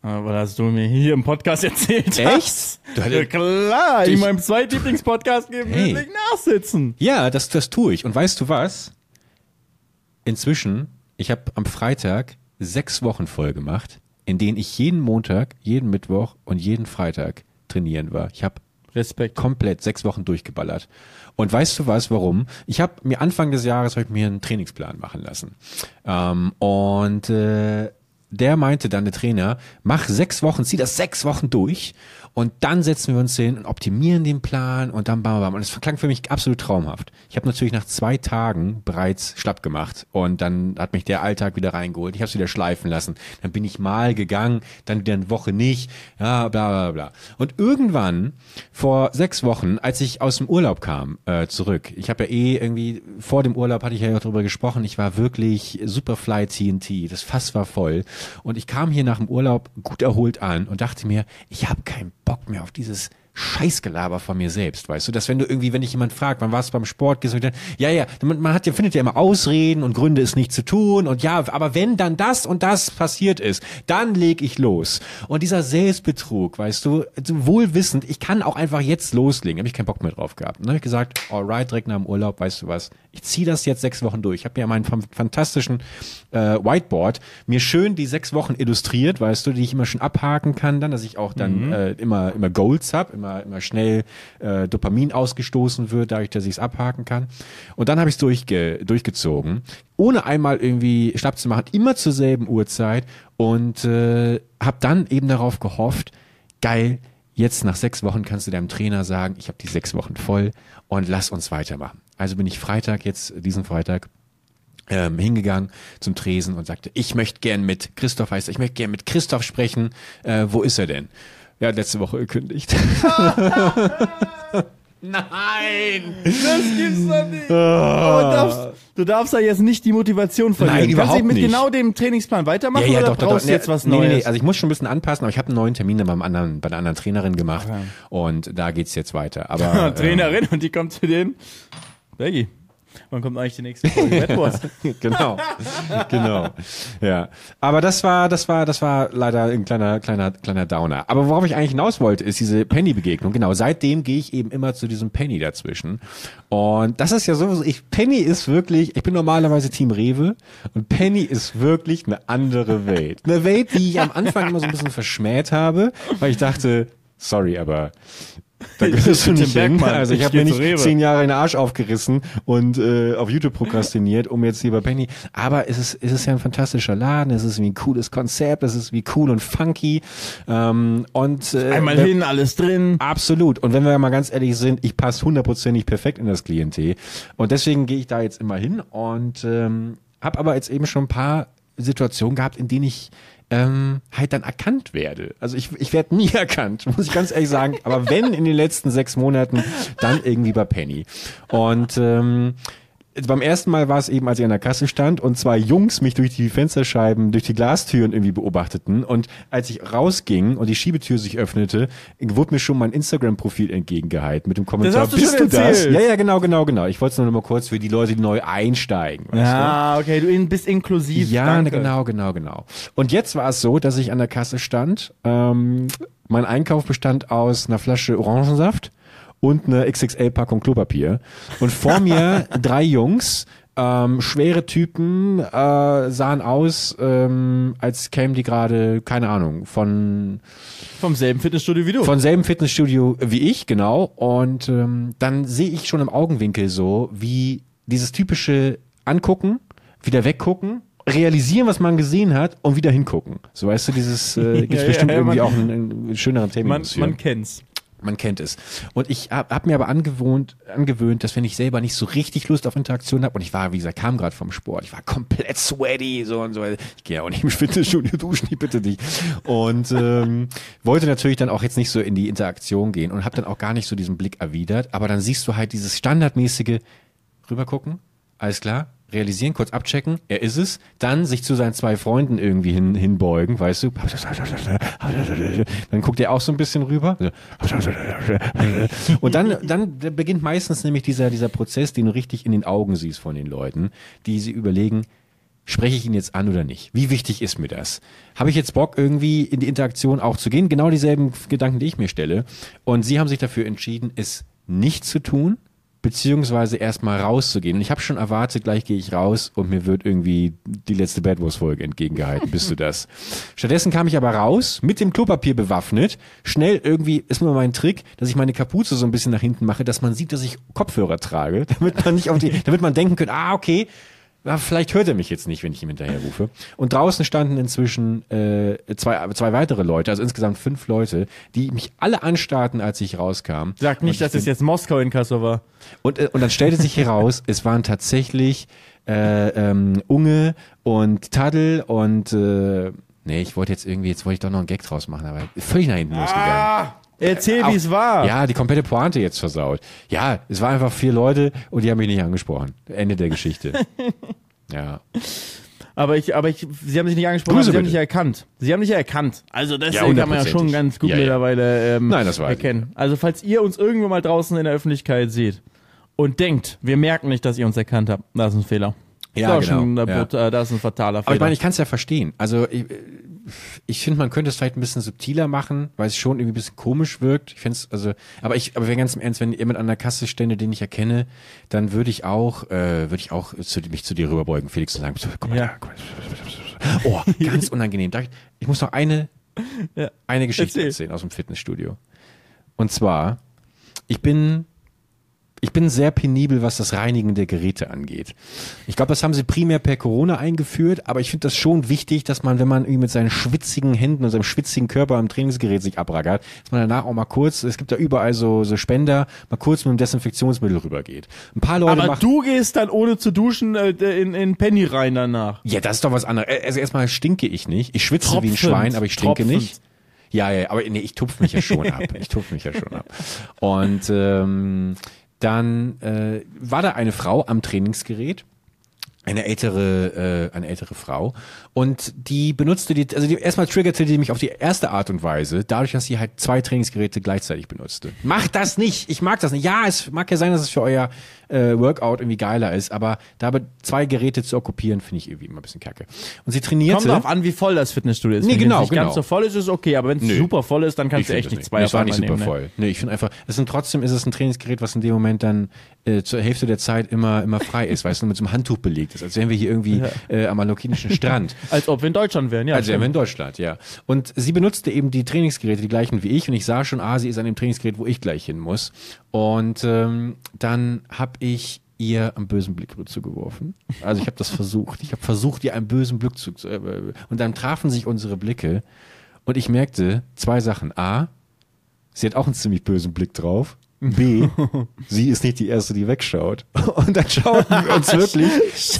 Aber hast du mir hier im Podcast <laughs> erzählt. Echt? Du ja klar, in meinem zweiten Lieblingspodcast geben hey. nachsitzen. Ja, das, das tue ich. Und weißt du was? Inzwischen, ich habe am Freitag sechs Wochen voll gemacht, in denen ich jeden Montag, jeden Mittwoch und jeden Freitag trainieren war. Ich habe Respekt. Komplett sechs Wochen durchgeballert. Und weißt du was, warum? Ich habe mir Anfang des Jahres ich mir einen Trainingsplan machen lassen. Ähm, und äh, der meinte dann, der Trainer, mach sechs Wochen, zieh das sechs Wochen durch und dann setzen wir uns hin und optimieren den Plan und dann bam, bam. Und es klang für mich absolut traumhaft. Ich habe natürlich nach zwei Tagen bereits schlapp gemacht und dann hat mich der Alltag wieder reingeholt. Ich habe es wieder schleifen lassen. Dann bin ich mal gegangen, dann wieder eine Woche nicht, ja, bla bla bla. Und irgendwann, vor sechs Wochen, als ich aus dem Urlaub kam, äh, zurück, ich habe ja eh irgendwie, vor dem Urlaub hatte ich ja auch darüber gesprochen, ich war wirklich Superfly TNT, das Fass war voll. Und ich kam hier nach dem Urlaub gut erholt an und dachte mir, ich habe keinen Bock mehr auf dieses Scheißgelaber von mir selbst, weißt du, dass wenn du irgendwie, wenn dich jemand fragt, wann warst du beim Sport, gehst du dann, ja, ja, man, man hat ja, findet ja immer Ausreden und Gründe, es nicht zu tun und ja, aber wenn dann das und das passiert ist, dann leg ich los. Und dieser Selbstbetrug, weißt du, wohlwissend, ich kann auch einfach jetzt loslegen, habe ich keinen Bock mehr drauf gehabt. Und dann habe ich gesagt, alright, direkt nach dem Urlaub, weißt du was, ich ziehe das jetzt sechs Wochen durch. Ich habe mir meinen fantastischen äh, Whiteboard mir schön die sechs Wochen illustriert, weißt du, die ich immer schon abhaken kann, dann, dass ich auch dann mhm. äh, immer immer Goals habe, immer immer schnell äh, Dopamin ausgestoßen wird, dadurch, dass ich es abhaken kann. Und dann habe ich es durchge durchgezogen, ohne einmal irgendwie Schnapp zu machen, immer zur selben Uhrzeit und äh, habe dann eben darauf gehofft, geil, jetzt nach sechs Wochen kannst du deinem Trainer sagen, ich habe die sechs Wochen voll und lass uns weitermachen. Also bin ich Freitag, jetzt diesen Freitag, ähm, hingegangen zum Tresen und sagte, ich möchte gern mit Christoph heißt, ich möchte gern mit Christoph sprechen. Äh, wo ist er denn? Ja, letzte Woche gekündigt. <laughs> Nein! Das gibt's doch nicht! Aber du darfst, du darfst da jetzt nicht die Motivation verlieren. Nein, überhaupt Kannst du mit nicht. genau dem Trainingsplan weitermachen ja, ja, oder doch, brauchst doch, du jetzt was nee, Neues? Nee, nee, also ich muss schon ein bisschen anpassen, aber ich habe einen neuen Termin beim anderen, bei der anderen Trainerin gemacht okay. und da geht's jetzt weiter. Aber <laughs> Trainerin ähm, und die kommt zu dem Becky. Wann kommt eigentlich die nächste Folge? <laughs> genau, genau, ja. Aber das war, das war, das war leider ein kleiner, kleiner, kleiner Downer. Aber worauf ich eigentlich hinaus wollte, ist diese Penny-Begegnung. Genau, seitdem gehe ich eben immer zu diesem Penny dazwischen. Und das ist ja sowieso, ich, Penny ist wirklich, ich bin normalerweise Team Rewe und Penny ist wirklich eine andere Welt. Eine Welt, die ich am Anfang immer so ein bisschen verschmäht habe, weil ich dachte, sorry, aber <laughs> da gehörst du nicht hin. Also ich, ich habe mir nicht zehn Jahre den Arsch aufgerissen und äh, auf YouTube prokrastiniert, um jetzt hier bei Penny. Aber es ist, es ist ja ein fantastischer Laden, es ist wie ein cooles Konzept, es ist wie cool und funky. Ähm, und äh, Einmal hin, alles drin. Absolut. Und wenn wir mal ganz ehrlich sind, ich passe hundertprozentig perfekt in das Klientel. Und deswegen gehe ich da jetzt immer hin und ähm, habe aber jetzt eben schon ein paar Situationen gehabt, in denen ich ähm, halt dann erkannt werde. Also ich, ich werde nie <laughs> erkannt, muss ich ganz ehrlich sagen. Aber wenn in den letzten sechs Monaten, dann irgendwie bei Penny. Und ähm, beim ersten Mal war es eben, als ich an der Kasse stand und zwei Jungs mich durch die Fensterscheiben, durch die Glastüren irgendwie beobachteten. Und als ich rausging und die Schiebetür sich öffnete, wurde mir schon mein Instagram-Profil entgegengehalten mit dem Kommentar, du bist du das? Ja, ja, genau, genau, genau. Ich wollte es nur noch mal kurz für die Leute, die neu einsteigen. Ja, du? okay, du bist inklusiv. Ja, Danke. genau, genau, genau. Und jetzt war es so, dass ich an der Kasse stand. Ähm, mein Einkauf bestand aus einer Flasche Orangensaft, und eine XXL-Packung Klopapier. Und vor mir <laughs> drei Jungs, ähm, schwere Typen, äh, sahen aus, ähm, als kämen die gerade, keine Ahnung, von vom selben Fitnessstudio wie du. Von selben Fitnessstudio wie ich, genau. Und ähm, dann sehe ich schon im Augenwinkel so, wie dieses typische Angucken, wieder weggucken, realisieren, was man gesehen hat und wieder hingucken. So weißt du, dieses äh, <laughs> gibt ja, bestimmt ja, irgendwie man, auch einen, einen schöneren Terminus man, man kennt's Man kennt es. Und ich habe hab mir aber angewohnt, angewöhnt, dass wenn ich selber nicht so richtig Lust auf Interaktion habe und ich war, wie gesagt, kam gerade vom Sport, ich war komplett sweaty, so und so. Ich gehe ja auch nicht im Fitnessstudio <laughs> duschen, ich bitte dich. Und ähm, wollte natürlich dann auch jetzt nicht so in die Interaktion gehen und habe dann auch gar nicht so diesen Blick erwidert. Aber dann siehst du halt dieses standardmäßige rübergucken, alles klar, realisieren, kurz abchecken, er ist es, dann sich zu seinen zwei Freunden irgendwie hin, hinbeugen, weißt du. Dann guckt er auch so ein bisschen rüber. Und dann, dann beginnt meistens nämlich dieser, dieser Prozess, den du richtig in den Augen siehst von den Leuten, die sie überlegen, spreche ich ihn jetzt an oder nicht? Wie wichtig ist mir das? Habe ich jetzt Bock, irgendwie in die Interaktion auch zu gehen? Genau dieselben Gedanken, die ich mir stelle. Und sie haben sich dafür entschieden, es nicht zu tun beziehungsweise erstmal rauszugehen. Und ich habe schon erwartet, gleich gehe ich raus und mir wird irgendwie die letzte Bad Wars Folge entgegengehalten. Bist du <laughs> das? Stattdessen kam ich aber raus, mit dem Klopapier bewaffnet. Schnell irgendwie ist nur mein Trick, dass ich meine Kapuze so ein bisschen nach hinten mache, dass man sieht, dass ich Kopfhörer trage, <laughs> damit man nicht auf die, damit man denken könnte, ah, okay, ja, vielleicht hört er mich jetzt nicht, wenn ich ihm hinterher rufe. Und draußen standen inzwischen äh, zwei, zwei weitere Leute, also insgesamt fünf Leute, die mich alle anstarrten, als ich rauskam. Sag nicht, dass es jetzt Moskau in Kassel war. Und, äh, und dann stellte sich heraus, es waren tatsächlich äh, ähm, Unge und Tadel und äh, nee, ich wollte jetzt irgendwie, jetzt wollte ich doch noch einen Gag draus machen, aber völlig nach hinten ah! losgegangen. Erzähl, wie es war. Ja, die komplette Pointe jetzt versaut. Ja, es waren einfach vier Leute und die haben mich nicht angesprochen. Ende der Geschichte. <laughs> ja. Aber ich, aber ich, sie haben sich nicht angesprochen, Grüße sie bitte. haben nicht erkannt. Sie haben nicht erkannt. Also das ja, kann man ja schon ganz gut ja, ja. mittlerweile ähm, Nein, das war erkennen. Also falls ihr uns irgendwo mal draußen in der Öffentlichkeit seht und denkt, wir merken nicht, dass ihr uns erkannt habt, das ist ein Fehler. Ja, das, genau. Schon, ja. das ist ein fataler Fehler. Aber ich meine, ich kann es ja verstehen. Also ich, ich finde, man könnte es vielleicht ein bisschen subtiler machen, weil es schon irgendwie ein bisschen komisch wirkt. Ich finde es, also, aber ich, aber wenn ganz im Ernst, wenn jemand an der Kasse stände, den ich erkenne, dann würde ich auch, äh, würde ich auch zu, mich zu dir rüberbeugen, Felix, und sagen, komm mal ja. komm mal. Oh, ganz unangenehm. Ich, ich muss noch eine, ja. eine Geschichte Erzähl. erzählen aus dem Fitnessstudio. Und zwar, ich bin ich bin sehr penibel, was das Reinigen der Geräte angeht. Ich glaube, das haben sie primär per Corona eingeführt, aber ich finde das schon wichtig, dass man, wenn man irgendwie mit seinen schwitzigen Händen und seinem schwitzigen Körper am Trainingsgerät sich abrackert, dass man danach auch mal kurz, es gibt da überall so, so Spender, mal kurz mit einem Desinfektionsmittel rübergeht. Ein paar Leute Aber du gehst dann ohne zu duschen äh, in, in Penny rein danach. Ja, das ist doch was anderes. Also erstmal stinke ich nicht. Ich schwitze Tropfend, wie ein Schwein, aber ich stinke Tropfend. nicht. Ja, ja, aber nee, ich tupf mich ja schon ab. <laughs> Ich tupf mich ja schon ab. Und ähm, dann äh, war da eine Frau am Trainingsgerät eine ältere, äh, eine ältere Frau. Und die benutzte die, also die, erstmal triggerte die mich auf die erste Art und Weise, dadurch, dass sie halt zwei Trainingsgeräte gleichzeitig benutzte. Macht das nicht! Ich mag das nicht. Ja, es mag ja sein, dass es für euer äh, Workout irgendwie geiler ist, aber dabei zwei Geräte zu okkupieren, finde ich irgendwie immer ein bisschen kacke. Und sie trainierte. Kommt darauf an, wie voll das Fitnessstudio ist. Nee, genau, wenn genau. ganz so voll ist, ist es okay, aber wenn es super voll ist, dann kannst du echt nicht zwei nee, auf einmal nehmen. Es war nicht super voll. Ne? Nee, ich finde einfach, es sind trotzdem ist es ein Trainingsgerät, was in dem Moment dann äh, zur Hälfte der Zeit immer immer frei ist, weißt du, mit so einem Handtuch belegt ist, als wären wir hier irgendwie ja. äh, am malokinischen Strand. <laughs> als ob wir in Deutschland wären, ja. Als wären wir in Deutschland, ja. Und sie benutzte eben die Trainingsgeräte, die gleichen wie ich und ich sah schon, ah, sie ist an dem Trainingsgerät, wo ich gleich hin muss. Und ähm, dann habe ich ihr einen bösen Blick zugeworfen. Also ich habe das versucht. Ich habe versucht, ihr einen bösen Blick zu... Äh, und dann trafen sich unsere Blicke und ich merkte zwei Sachen. A, sie hat auch einen ziemlich bösen Blick drauf. B, sie ist nicht die Erste, die wegschaut. <laughs> Und dann schauten wir uns wirklich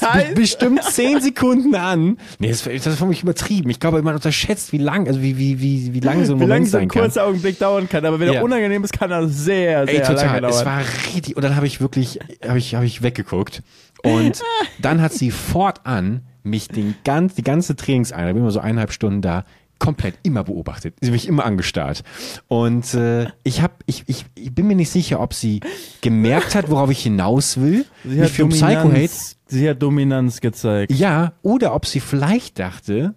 be bestimmt zehn Sekunden an. Nee, das, das ist für mich übertrieben. Ich glaube, man unterschätzt, wie lang, also wie, wie, wie, wie lang so ein <laughs> wie Moment sein kann. Wie lang so ein kurzer Augenblick dauern kann. Aber wenn ja. er unangenehm ist, kann er sehr, sehr Ey, total. lange dauern. Es war richtig, und dann habe ich wirklich, habe ich, habe ich weggeguckt. Und <laughs> dann hat sie fortan mich den ganz, die ganze Trainingseinheit, bin immer so eineinhalb Stunden da, komplett immer beobachtet. Sie mich immer angestarrt. Und äh, ich hab, ich, ich, ich bin mir nicht sicher, ob sie gemerkt hat, worauf ich hinaus will. Sie hat, Dominanz, sie hat Dominanz gezeigt. Ja, oder ob sie vielleicht dachte,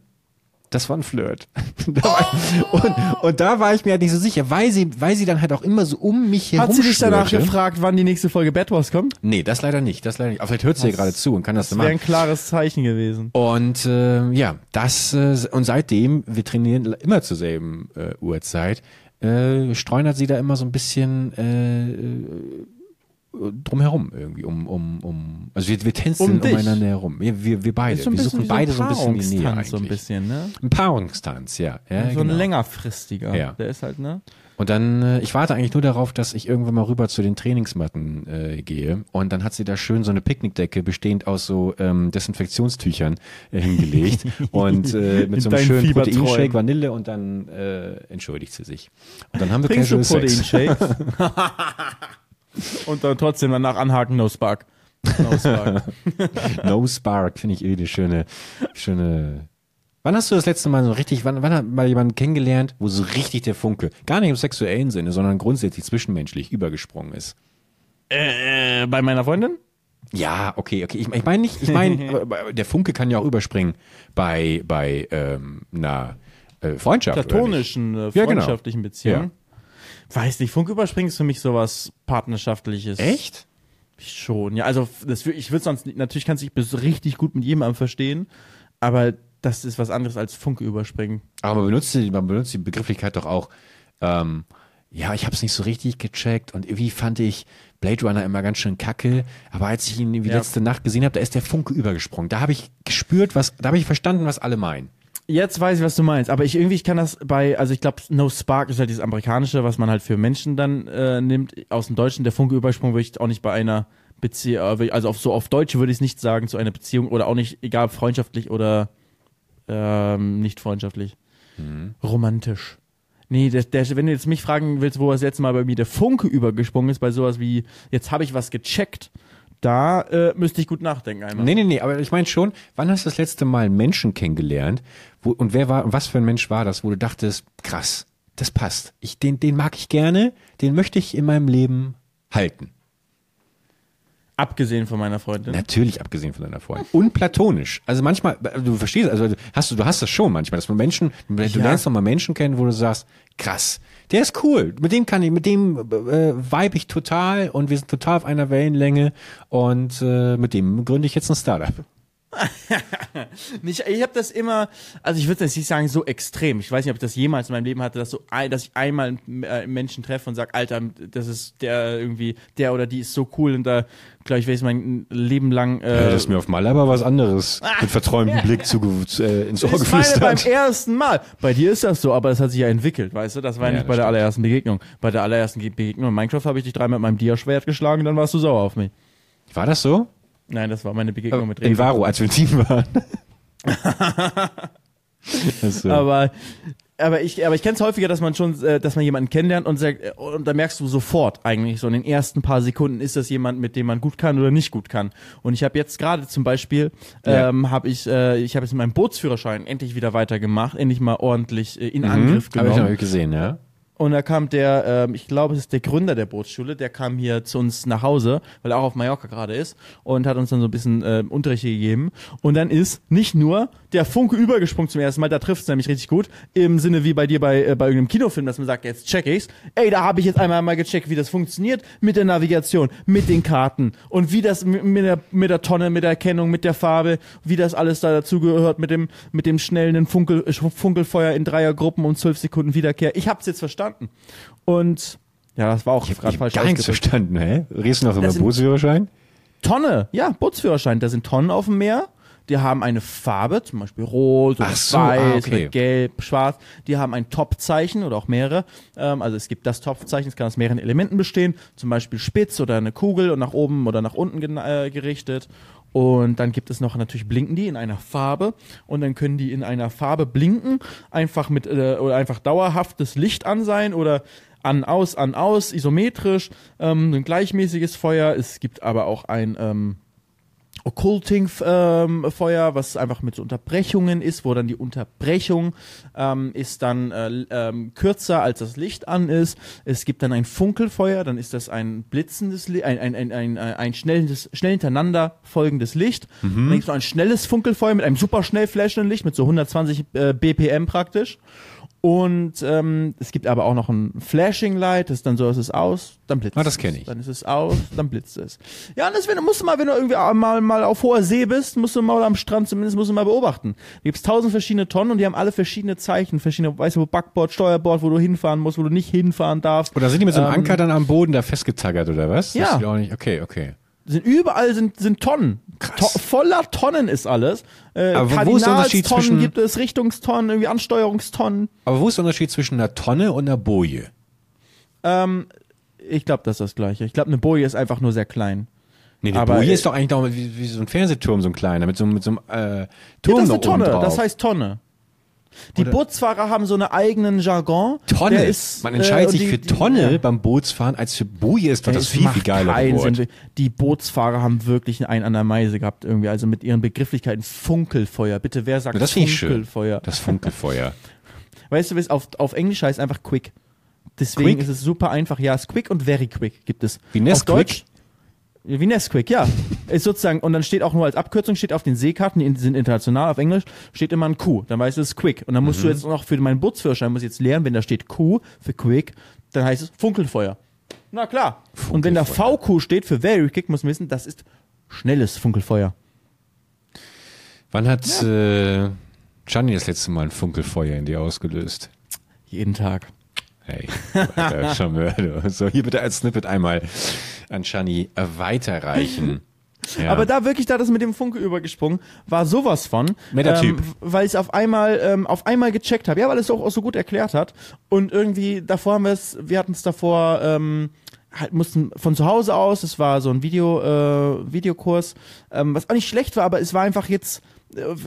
das war ein Flirt. <laughs> und, und da war ich mir halt nicht so sicher, weil sie, weil sie dann halt auch immer so um mich herum Hat sie dich danach gefragt, wann die nächste Folge Bad Wars kommt? Nee, das leider nicht. Das leider nicht. Aber vielleicht hört sie ja gerade zu und kann das, das machen. Das wäre ein klares Zeichen gewesen. Und äh, ja, das äh, und seitdem, wir trainieren immer zur selben äh, Uhrzeit, äh, streunert sie da immer so ein bisschen äh, äh drumherum irgendwie, um, um, um, also wir, wir tänzeln um umeinander herum. Wir, wir, wir beide. wir suchen beide so ein bisschen die Nähe eigentlich. so ein bisschen, ne? Ein Paarungstanz, ja. ja so genau. ein längerfristiger. Ja. Der ist halt, ne? Und dann, äh, ich warte eigentlich nur darauf, dass ich irgendwann mal rüber zu den Trainingsmatten äh, gehe. Und dann hat sie da schön so eine Picknickdecke bestehend aus so ähm, Desinfektionstüchern äh, hingelegt <laughs> und äh, mit so einem schönen Proteinshake, Vanille und dann äh, entschuldigt sie sich. Und dann haben wir Trinkst Casual Sex. <laughs> und dann trotzdem danach anhaken, no spark. No Spark. <laughs> no Spark, finde ich eh eine schöne, schöne Wann hast du das letzte Mal so richtig, wann, wann hat mal jemanden kennengelernt, wo so richtig der Funke, gar nicht im sexuellen Sinne, sondern grundsätzlich zwischenmenschlich übergesprungen ist? Äh, bei meiner Freundin? Ja, okay, okay. Ich, ich meine nicht, ich meine, <laughs> der Funke kann ja auch überspringen bei, bei ähm, einer äh, Freundschaft. Platonischen, äh, freundschaftlichen ja, genau. Beziehungen. Ja. Weiß nicht, Funke überspringen ist für mich sowas Partnerschaftliches. Echt? Schon, ja. Also das, ich würde sonst, natürlich kann sich richtig gut mit jemandem verstehen, aber das ist was anderes als Funke überspringen. Aber man benutzt die, man benutzt die Begrifflichkeit doch auch, ähm, ja, ich habe es nicht so richtig gecheckt und irgendwie fand ich Blade Runner immer ganz schön kacke, aber als ich ihn irgendwie ja. letzte Nacht gesehen habe, da ist der Funke übergesprungen. Da habe ich gespürt, was, da habe ich verstanden, was alle meinen. Jetzt weiß ich, was du meinst, aber ich irgendwie ich kann das bei, also ich glaube, No Spark ist halt dieses amerikanische, was man halt für Menschen dann äh, nimmt. Aus dem Deutschen, der Funke übersprung würde ich auch nicht bei einer Beziehung, äh, also auf so auf Deutsch würde ich es nicht sagen zu einer Beziehung oder auch nicht, egal freundschaftlich oder ähm, nicht freundschaftlich. Mhm. Romantisch. Nee, der, der, wenn du jetzt mich fragen willst, wo das letzte Mal bei mir der Funke übergesprungen ist, bei sowas wie, jetzt habe ich was gecheckt, da äh, müsste ich gut nachdenken einmal. Nee, nee, nee, aber ich meine schon, wann hast du das letzte Mal einen Menschen kennengelernt? Wo, und wer war, was für ein Mensch war das, wo du dachtest, krass, das passt. Ich, den, den mag ich gerne, den möchte ich in meinem Leben halten. Abgesehen von meiner Freundin. Natürlich abgesehen von deiner Freundin. Und platonisch. Also manchmal, du verstehst, also hast du, du hast das schon manchmal, dass man Menschen, du ja. lernst noch mal Menschen kennen, wo du sagst, krass, der ist cool, mit dem kann ich, mit dem äh, vibe ich total und wir sind total auf einer Wellenlänge und äh, mit dem gründe ich jetzt ein Startup. <laughs> nicht, ich habe das immer, also ich würde das nicht sagen so extrem. Ich weiß nicht, ob ich das jemals in meinem Leben hatte, dass, so, dass ich einmal einen Menschen treffe und sage, Alter, das ist der irgendwie, der oder die ist so cool und da, glaube ich, werde ich mein Leben lang. Äh, ja, das ist mir auf Mal aber was anderes <laughs> mit verträumtem ja. Blick zu, äh, ins Ohr geflüstert. beim ersten Mal. Bei dir ist das so, aber es hat sich ja entwickelt, weißt du? Das war ja, nicht bei der allerersten Begegnung. Bei der allerersten Begegnung in Minecraft habe ich dich dreimal mit meinem Dia-Schwert geschlagen, dann warst du sauer auf mich. War das so? Nein, das war meine Begegnung mit Rewe. In Varo, als wir im Team waren. <laughs> so. Aber aber ich, aber ich kenne es häufiger, dass man schon, äh, dass man jemanden kennenlernt und sagt, äh, und da merkst du sofort eigentlich so in den ersten paar Sekunden, ist das jemand, mit dem man gut kann oder nicht gut kann. Und ich habe jetzt gerade zum Beispiel, ja. ähm, habe ich, äh, ich habe jetzt meinen Bootsführerschein endlich wieder weitergemacht, endlich mal ordentlich äh, in mhm, Angriff genommen. Habe ich noch gesehen, ja. Und da kam der, ähm, ich glaube, es ist der Gründer der Bootsschule, der kam hier zu uns nach Hause, weil er auch auf Mallorca gerade ist und hat uns dann so ein bisschen äh, Unterricht gegeben. Und dann ist nicht nur der Funke übergesprungen zum ersten Mal, da trifft es nämlich richtig gut, im Sinne wie bei dir bei, äh, bei irgendeinem Kinofilm, dass man sagt, jetzt check ich's. Ey, da habe ich jetzt einmal mal gecheckt, wie das funktioniert mit der Navigation, mit den Karten und wie das mit der, mit der Tonne, mit der Erkennung, mit der Farbe, wie das alles da dazugehört, mit dem, mit dem schnellen Funkel, Funkelfeuer in Dreiergruppen um zwölf Sekunden Wiederkehr. Ich hab's jetzt verstanden verstanden. Und ja, das war auch gerade falsch. Gar nichts verstanden, hä? Redest du noch über Bootsführerschein? Tonne, ja, Bootsführerschein. Da sind Tonnen auf dem Meer. Die haben eine Farbe, zum Beispiel rot oder so, weiß ah, okay. oder gelb, schwarz. Die haben ein Topfzeichen oder auch mehrere. Ähm, also es gibt das Topfzeichen, es kann aus mehreren Elementen bestehen, zum Beispiel spitz oder eine Kugel und nach oben oder nach unten äh, gerichtet. Und dann gibt es noch natürlich blinken die in einer Farbe und dann können die in einer Farbe blinken, einfach mit äh, oder einfach dauerhaftes Licht an sein oder an aus an aus isometrisch, ähm, ein gleichmäßiges Feuer. Es gibt aber auch ein ähm, Occulting-Feuer, ähm, was einfach mit so Unterbrechungen ist, wo dann die Unterbrechung ähm, ist dann äh, ähm, kürzer als das Licht an ist. Es gibt dann ein Funkelfeuer, dann ist das ein blitzendes Licht, ein, ein, ein, ein, ein schnelles, schnell hintereinander folgendes Licht. Mhm. Dann gibt es noch ein schnelles Funkelfeuer mit einem super schnell flashenden Licht mit so 120 äh, BPM praktisch. Und ähm, es gibt aber auch noch ein Flashing Light, das ist dann so, es ist aus, dann blitzt ah, das kenne ich. Dann ist es aus, dann blitzt es. Ja, und das wenn, musst du mal, wenn du irgendwie mal, mal auf hoher See bist, musst du mal am Strand zumindest musst du mal beobachten. Da gibt's tausend verschiedene Tonnen und die haben alle verschiedene Zeichen, verschiedene, weißt du, wo Backboard, Steuerbord, wo du hinfahren musst, wo du nicht hinfahren darfst. Oder sind die mit so einem ähm, Anker dann am Boden da festgetaggert oder was? Ja. Das auch nicht. Okay, okay sind überall sind, sind Tonnen. To voller Tonnen ist alles. Äh, aber wo ist der Unterschied zwischen gibt es, Richtungstonnen, irgendwie Ansteuerungstonnen. Aber wo ist der Unterschied zwischen einer Tonne und einer Boje? Ähm, ich glaube, das ist das Gleiche. Ich glaube, eine Boje ist einfach nur sehr klein. Nee, eine Aber, Boje äh, ist doch eigentlich doch wie, wie so ein Fernsehturm, so ein kleiner, mit so, mit so einem äh, Turm Ja, das ist noch eine Tonne. oben drauf. Das heißt Tonne. Die Oder- Bootsfahrer haben so einen eigenen Jargon. Tonne. Ist, Man äh, entscheidet und sich die- für die- Tonne ja. beim Bootsfahren als für Boje ist doch das viel, viel keinen Wort. Die Bootsfahrer haben wirklich einen an der Meise gehabt irgendwie. Also mit ihren Begrifflichkeiten Funkelfeuer. Bitte, wer sagt das. Funkelfeuer? Das Funkelfeuer. <laughs> Weißt du, es auf, auf Englisch heißt einfach quick. Deswegen Quick? ist es super einfach. Ja, es ist quick und very quick gibt es. Wie Auf Nesquik? Deutsch. Wie Nesquik, ja. ist sozusagen, und dann steht auch nur als Abkürzung, steht auf den Seekarten, die sind international auf Englisch, steht immer ein Q. Dann weißt du, es ist quick. Und dann musst Mhm. du jetzt noch für meinen Bootsführerschein, muss ich jetzt lernen, wenn da steht Q für quick, dann heißt es Funkelfeuer. Na klar. Und wenn da Funkelfeuer. VQ steht für very quick, muss man wissen, das ist schnelles Funkelfeuer. Wann hat äh, Gianni das letzte Mal ein Funkelfeuer in dir ausgelöst? Jeden Tag. Hey, <laughs> Charmeur. So, hier bitte als Snippet einmal an Gianni weiterreichen. <laughs> Ja. Aber da wirklich, da das mit dem Funke übergesprungen, war sowas von. Netter ähm, Typ. Weil ich auf einmal, ähm, auf einmal gecheckt habe. Ja, weil es auch, auch so gut erklärt hat. Und irgendwie, davor haben wir es, wir hatten es davor, ähm, halt mussten von zu Hause aus, es war so ein Video, äh, Videokurs, ähm, was auch nicht schlecht war, aber es war einfach jetzt,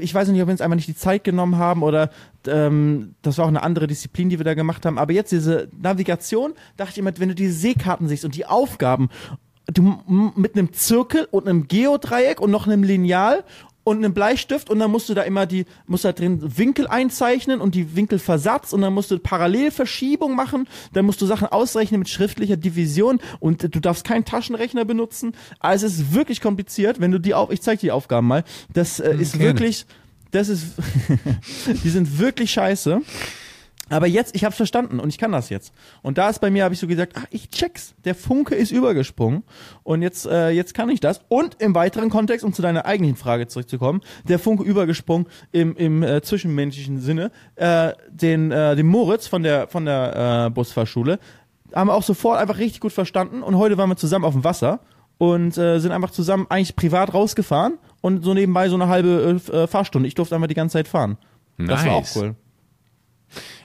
ich weiß nicht, ob wir uns einfach nicht die Zeit genommen haben oder ähm, das war auch eine andere Disziplin, die wir da gemacht haben. Aber jetzt diese Navigation, dachte ich immer, wenn du diese Seekarten siehst und die Aufgaben, du mit einem Zirkel und einem Geodreieck und noch einem Lineal und einem Bleistift und dann musst du da immer die, musst da drin Winkel einzeichnen und die Winkelversatz und dann musst du Parallelverschiebung machen, dann musst du Sachen ausrechnen mit schriftlicher Division und du darfst keinen Taschenrechner benutzen. Also es ist wirklich kompliziert, wenn du die auf, ich zeig dir die Aufgaben mal, das äh, ist gerne. wirklich, das ist, <laughs> die sind wirklich scheiße. Aber jetzt, ich habe verstanden und ich kann das jetzt. Und da ist bei mir, habe ich so gesagt, ach, ich check's. Der Funke ist übergesprungen und jetzt, äh, jetzt kann ich das. Und im weiteren Kontext, um zu deiner eigentlichen Frage zurückzukommen, der Funke übergesprungen im, im äh, zwischenmenschlichen Sinne, äh, den, äh, den Moritz von der, von der äh, Busfahrschule haben wir auch sofort einfach richtig gut verstanden und heute waren wir zusammen auf dem Wasser und äh, sind einfach zusammen eigentlich privat rausgefahren und so nebenbei so eine halbe äh, Fahrstunde. Ich durfte einfach die ganze Zeit fahren. Das war auch Nice. cool.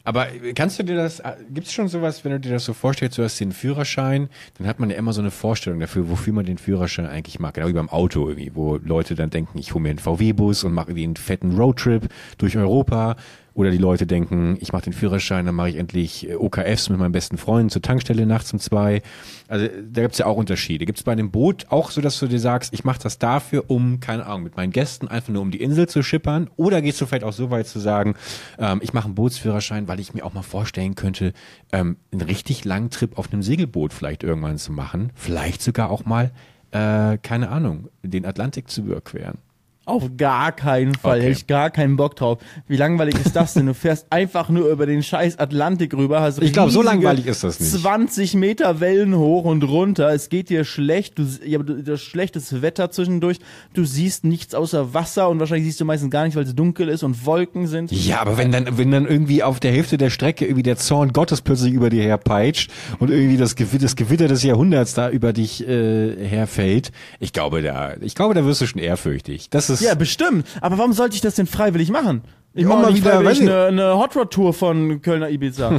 Aber kannst du dir das, gibt es schon sowas, wenn du dir das so vorstellst, du hast den Führerschein, dann hat man ja immer so eine Vorstellung dafür, wofür man den Führerschein eigentlich mag. Genau wie beim Auto irgendwie, wo Leute dann denken, ich hole mir einen VW-Bus und mache irgendwie einen fetten Roadtrip durch Europa. Oder die Leute denken, ich mache den Führerschein, dann mache ich endlich äh, OKFs mit meinem besten Freund zur Tankstelle nachts um zwei. Also da gibt's ja auch Unterschiede. Gibt's bei einem Boot auch so, dass du dir sagst, ich mache das dafür, um, keine Ahnung, mit meinen Gästen einfach nur um die Insel zu schippern? Oder gehst du vielleicht auch so weit zu sagen, ähm, ich mache einen Bootsführerschein, weil ich mir auch mal vorstellen könnte, ähm, einen richtig langen Trip auf einem Segelboot vielleicht irgendwann zu machen? Vielleicht sogar auch mal, äh, keine Ahnung, den Atlantik zu überqueren. Auf gar keinen Fall. Okay. Hätte ich gar keinen Bock drauf. Wie langweilig ist das denn? Du fährst <laughs> einfach nur über den scheiß Atlantik rüber, hast Ich glaub, so langweilig ist das nicht. 20 Meter Wellen hoch und runter. Es geht dir schlecht. Du, ja, du- das schlechtes Wetter zwischendurch. Du siehst nichts außer Wasser und wahrscheinlich siehst du meistens gar nicht, weil es dunkel ist und Wolken sind. Ja, aber wenn dann, wenn dann irgendwie auf der Hälfte der Strecke irgendwie der Zorn Gottes plötzlich über dir herpeitscht und irgendwie das Gewitter, das Gewitter des Jahrhunderts da über dich äh, herfällt, ich glaube, da, ich glaube, da wirst du schon ehrfürchtig. Das ist, Ja, bestimmt. Aber warum sollte ich das denn freiwillig machen? Ich Ja, mache mal wieder, weiß ich- eine, eine Hot Rod Tour von Kölner Ibiza.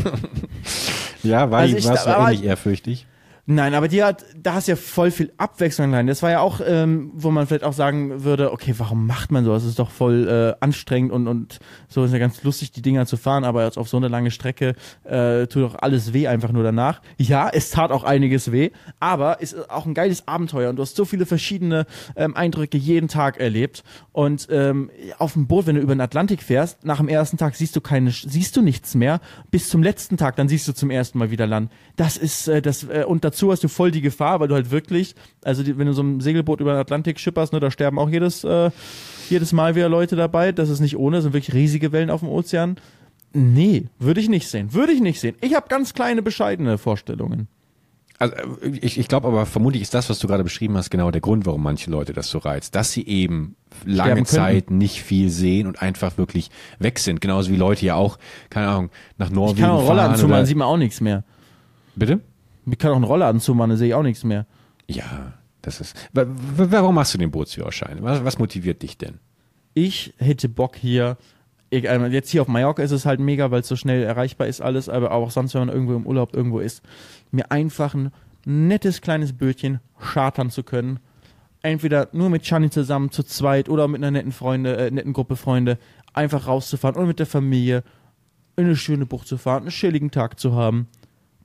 <laughs> ja, war Also ich, ich- warst du aber- ähnlich ehrfürchtig? Nein, aber die hat, da hast du ja voll viel Abwechslung rein. Das war ja auch, ähm, wo man vielleicht auch sagen würde, okay, warum macht man sowas? Das ist doch voll äh, anstrengend und, und so ist ja ganz lustig, die Dinger zu fahren, aber jetzt auf so eine lange Strecke äh, tut doch alles weh einfach nur danach. Ja, es tat auch einiges weh, aber es ist auch ein geiles Abenteuer und du hast so viele verschiedene ähm, Eindrücke jeden Tag erlebt. Und ähm, auf dem Boot, wenn du über den Atlantik fährst, nach dem ersten Tag siehst du keine, siehst du nichts mehr, bis zum letzten Tag, dann siehst du zum ersten Mal wieder Land. Das ist äh, das äh, und dazu hast du voll die Gefahr, weil du halt wirklich, also die, wenn du so ein Segelboot über den Atlantik schipperst, ne, da sterben auch jedes äh, jedes Mal wieder Leute dabei. Das ist nicht ohne, das sind wirklich riesige Wellen auf dem Ozean. Nee, würde ich nicht sehen. Würde ich nicht sehen. Ich habe ganz kleine, bescheidene Vorstellungen. Also äh, ich, ich glaube aber vermutlich ist das, was du gerade beschrieben hast, genau der Grund, warum manche Leute das so reizt. Dass sie eben lange Zeit nicht viel sehen und einfach wirklich weg sind. Genauso wie Leute ja auch, keine Ahnung, nach Ich Norwegen kann auch einen Rollladen fahren zumachen, oder, sieht man auch nichts mehr. Bitte? Ich kann auch einen Rollladen zumachen, sehe ich auch nichts mehr. Ja, das ist. wa- wa- Warum machst du den Bootsführerschein? Was, was motiviert dich denn? Ich hätte Bock hier egal, jetzt hier auf Mallorca ist es halt mega, weil es so schnell erreichbar ist alles, aber auch sonst, wenn man irgendwo im Urlaub irgendwo ist, mir einfach ein nettes kleines Bötchen chartern zu können. Entweder nur mit Chani zusammen zu zweit oder mit einer netten Freunde, äh, netten Gruppe Freunde, einfach rauszufahren oder mit der Familie in eine schöne Bucht zu fahren, einen chilligen Tag zu haben.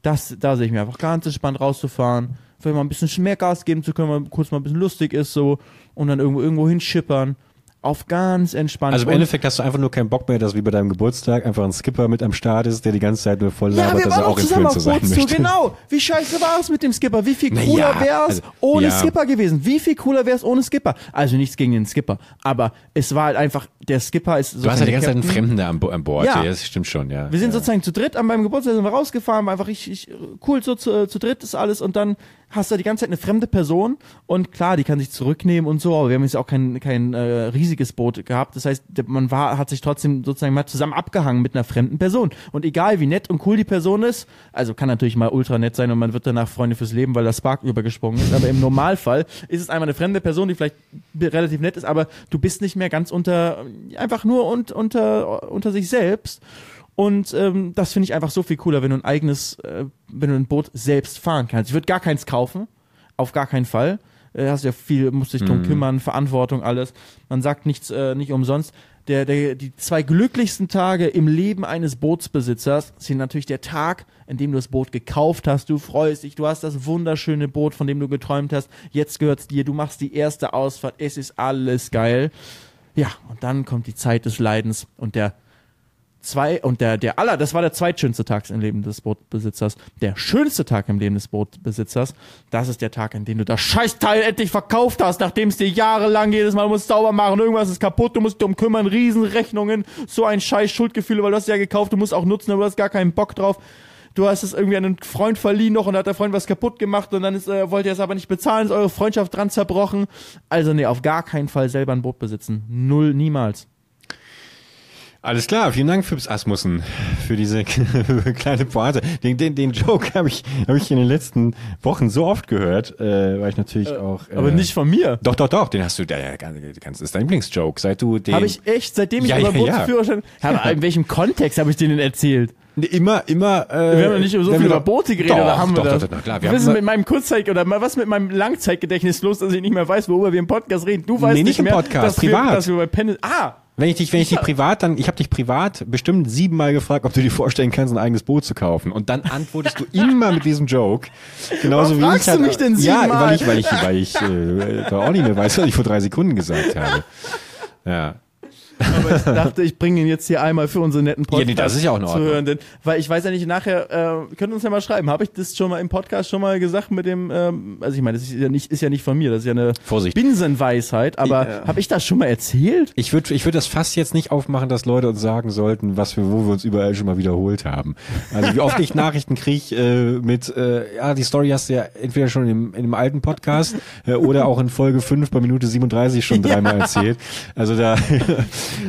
Das, da sehe ich mir einfach ganz entspannt rauszufahren, vielleicht mal ein bisschen mehr Gas geben zu können, weil kurz mal ein bisschen lustig ist so und dann irgendwo irgendwo hinschippern auf ganz entspannt. Also im Endeffekt hast du einfach nur keinen Bock mehr, dass wie bei deinem Geburtstag einfach ein Skipper mit am Start ist, der die ganze Zeit nur voll labert, ja, dass er auch Influencer sein möchte. Genau. Wie scheiße war es mit dem Skipper? Wie viel cooler naja, wäre es also, ohne ja. Skipper gewesen? Wie viel cooler wäre es ohne Skipper? Also nichts gegen den Skipper, aber es war halt einfach, der Skipper ist so. Du hast ja die ganze Zeit einen Fremden da an, an Bord. Ja. das stimmt schon, ja. Wir sind ja. sozusagen zu dritt an meinem Geburtstag sind wir rausgefahren, war einfach richtig cool so zu, zu dritt ist alles und dann hast du die ganze Zeit eine fremde Person und klar, die kann sich zurücknehmen und so, aber wir haben jetzt auch kein, kein äh, riesiges Boot gehabt. Das heißt, man war, hat sich trotzdem sozusagen mal zusammen abgehangen mit einer fremden Person. Und egal wie nett und cool die Person ist, also kann natürlich mal ultra nett sein und man wird danach Freunde fürs Leben, weil der Spark übergesprungen ist, aber im Normalfall ist es einmal eine fremde Person, die vielleicht relativ nett ist, aber du bist nicht mehr ganz unter, einfach nur und, unter, unter sich selbst. Und ähm, das finde ich einfach so viel cooler, wenn du ein eigenes, äh, wenn du ein Boot selbst fahren kannst. Ich würde gar keins kaufen, auf gar keinen Fall. Äh, hast ja viel, musst dich drum mhm. kümmern, Verantwortung, alles. Man sagt nichts, äh, nicht umsonst. Der, der, die zwei glücklichsten Tage im Leben eines Bootsbesitzers sind natürlich der Tag, in dem du das Boot gekauft hast. Du freust dich, du hast das wunderschöne Boot, von dem du geträumt hast. Jetzt gehört's dir, du machst die erste Ausfahrt. Es ist alles geil. Ja, und dann kommt die Zeit des Leidens und der zwei und der der aller, das war der zweitschönste Tag im Leben des Bootbesitzers. Der schönste Tag im Leben des Bootbesitzers, das ist der Tag, in dem du das Scheißteil endlich verkauft hast, nachdem es dir jahrelang jedes Mal musst sauber machen, irgendwas ist kaputt, du musst dich darum kümmern, Riesenrechnungen, so ein Scheiß Schuldgefühle, weil du hast ja gekauft, du musst auch nutzen, aber du hast gar keinen Bock drauf. Du hast es irgendwie an einen Freund verliehen noch und hat der Freund was kaputt gemacht und dann ist, äh, wollt ihr es aber nicht bezahlen, ist eure Freundschaft dran zerbrochen. Also nee, auf gar keinen Fall selber ein Boot besitzen. Null, niemals. Alles klar, vielen Dank Fips Asmussen für diese <laughs> kleine Pointe. Den, den, den Joke habe ich, hab ich in den letzten Wochen so oft gehört, äh, weil ich natürlich äh, auch. Äh, aber nicht von mir. Doch, doch, doch, den hast du, der, ganz ist dein Lieblingsjoke, seit du den. Habe ich echt, seitdem ich ja, über ja, Bootsführerschein. Ja. in welchem Kontext habe ich den denn erzählt? Immer, immer. Äh, wir haben ja nicht so viel über Boote geredet, doch, oder haben doch, wir das? Doch, doch, klar. Wir was ist mit meinem Kurzzeit oder was mit meinem Langzeitgedächtnis los, dass ich nicht mehr weiß, worüber wir im Podcast reden? Du weißt nee, nicht, nicht mehr, Podcast, dass privat. Wir, dass wir bei Pen ah, wenn ich dich, wenn ich dich privat dann, ich habe dich privat bestimmt siebenmal gefragt, ob du dir vorstellen kannst, ein eigenes Boot zu kaufen. Und dann antwortest du immer mit diesem Joke. Genauso Warum wie ich. Halt, du mich denn siebenmal? Ja, weil ich, weil ich, weil ich, äh, bei Olli mir weiß, was ich vor drei Sekunden gesagt habe. Ja. Aber ich dachte, ich bringe ihn jetzt hier einmal für unsere netten Podcast ja, nee, das ist ja auch zu hören. Denn, weil ich weiß ja nicht, nachher, äh, könnt uns ja mal schreiben, habe ich das schon mal im Podcast schon mal gesagt mit dem, ähm, also ich meine, das ist ja, nicht, ist ja nicht von mir, das ist ja eine Vorsicht. Binsenweisheit, aber ja. habe ich das schon mal erzählt? Ich würde ich würd das fast jetzt nicht aufmachen, dass Leute uns sagen sollten, was wir, wo wir uns überall schon mal wiederholt haben. Also wie oft ich <laughs> Nachrichten kriege äh, mit, äh, ja, die Story hast du ja entweder schon in, in dem alten Podcast äh, oder auch in Folge 5 bei Minute 37 schon <laughs> dreimal ja. erzählt. Also da. <laughs>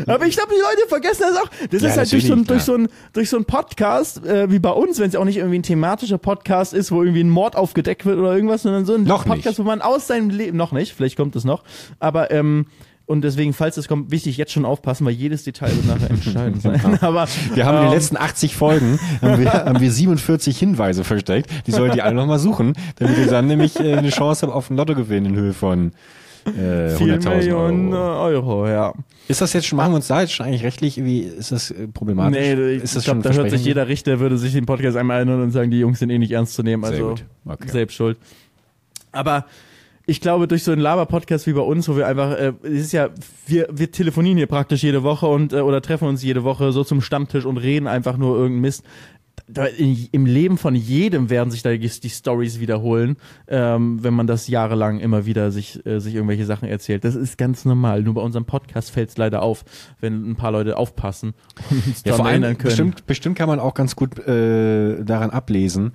aber ich glaube, die Leute vergessen das auch. Das ja, ist halt durch so, ein, durch, so ein, durch so ein Podcast, äh, wie bei uns, wenn es auch nicht irgendwie ein thematischer Podcast ist, wo irgendwie ein Mord aufgedeckt wird oder irgendwas, sondern so ein noch Podcast, nicht. wo man aus seinem Leben, noch nicht, vielleicht kommt es noch, aber ähm, und deswegen, falls es kommt, wichtig jetzt schon aufpassen, weil jedes Detail wird nachher entscheidend sein. <laughs> Aber wir haben ähm, in den letzten 80 Folgen haben wir, haben wir 47 Hinweise versteckt. Die sollten die alle nochmal suchen, damit ihr dann nämlich äh, eine Chance habt auf einen Lottogewinn in Höhe von äh, 100.000 Millionen Euro. Euro. ja. Ist das jetzt schon, machen wir uns da jetzt schon eigentlich rechtlich, wie ist das äh, problematisch? Nee, ich, ich glaube, da hört sich jeder Richter, würde sich den Podcast einmal erinnern und sagen, die Jungs sind eh nicht ernst zu nehmen, also okay. selbst schuld. Aber ich glaube, durch so einen Laber-Podcast wie bei uns, wo wir einfach, äh, es ist ja, wir, wir telefonieren hier praktisch jede Woche und äh, oder treffen uns jede Woche so zum Stammtisch und reden einfach nur irgendeinen Mist im Leben von jedem werden sich da die, Stories wiederholen, ähm, wenn man das jahrelang immer wieder sich, äh, sich irgendwelche Sachen erzählt. Das ist ganz normal. Nur bei unserem Podcast fällt es leider auf, wenn ein paar Leute aufpassen und <laughs> uns ja, vor allem können. Bestimmt, bestimmt kann man auch ganz gut äh, daran ablesen,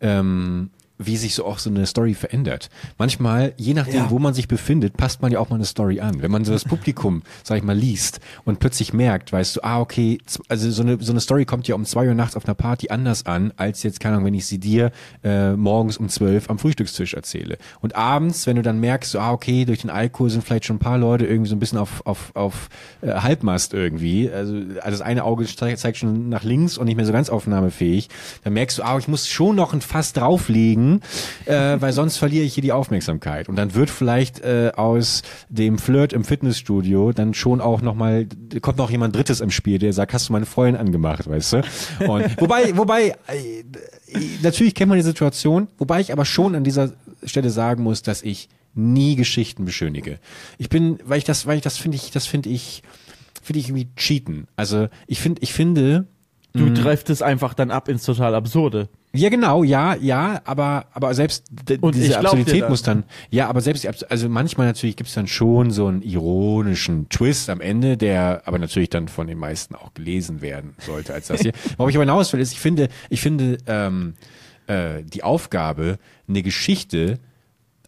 ähm, wie sich so auch so eine Story verändert. Manchmal, je nachdem, ja. wo man sich befindet, passt man ja auch mal eine Story an. Wenn man so das <laughs> Publikum, sag ich mal, liest und plötzlich merkt, weißt du, ah, okay, also so eine, so eine Story kommt ja um zwei Uhr nachts auf einer Party anders an, als jetzt, keine Ahnung, wenn ich sie dir äh, morgens um zwölf am Frühstückstisch erzähle. Und abends, wenn du dann merkst, so, ah, okay, durch den Alkohol sind vielleicht schon ein paar Leute irgendwie so ein bisschen auf, auf, auf äh, Halbmast irgendwie. Also, also das eine Auge zeigt schon nach links und nicht mehr so ganz aufnahmefähig. Dann merkst du, ah, ich muss schon noch ein Fass drauflegen legen, äh, weil sonst verliere ich hier die Aufmerksamkeit. Und dann wird vielleicht äh, aus dem Flirt im Fitnessstudio dann schon auch nochmal, kommt noch jemand Drittes im Spiel, der sagt, hast du meine Freundin angemacht, weißt du? Und <laughs> wobei, wobei, äh, natürlich kennt man die Situation, wobei ich aber schon an dieser Stelle sagen muss, dass ich nie Geschichten beschönige. Ich bin, weil ich das, weil ich das finde ich, das finde ich, finde ich irgendwie cheaten. Also ich finde, ich finde, Du treibst es einfach dann ab ins total Absurde. Ja, genau, ja, ja, aber, aber selbst und diese Absurdität muss dann, ja, aber selbst, die, also manchmal natürlich gibt's dann schon so einen ironischen Twist am Ende, der aber natürlich dann von den meisten auch gelesen werden sollte als das hier. <laughs> Worauf ich aber hinaus will, ist, ich finde, ich finde, ähm, äh, die Aufgabe, eine Geschichte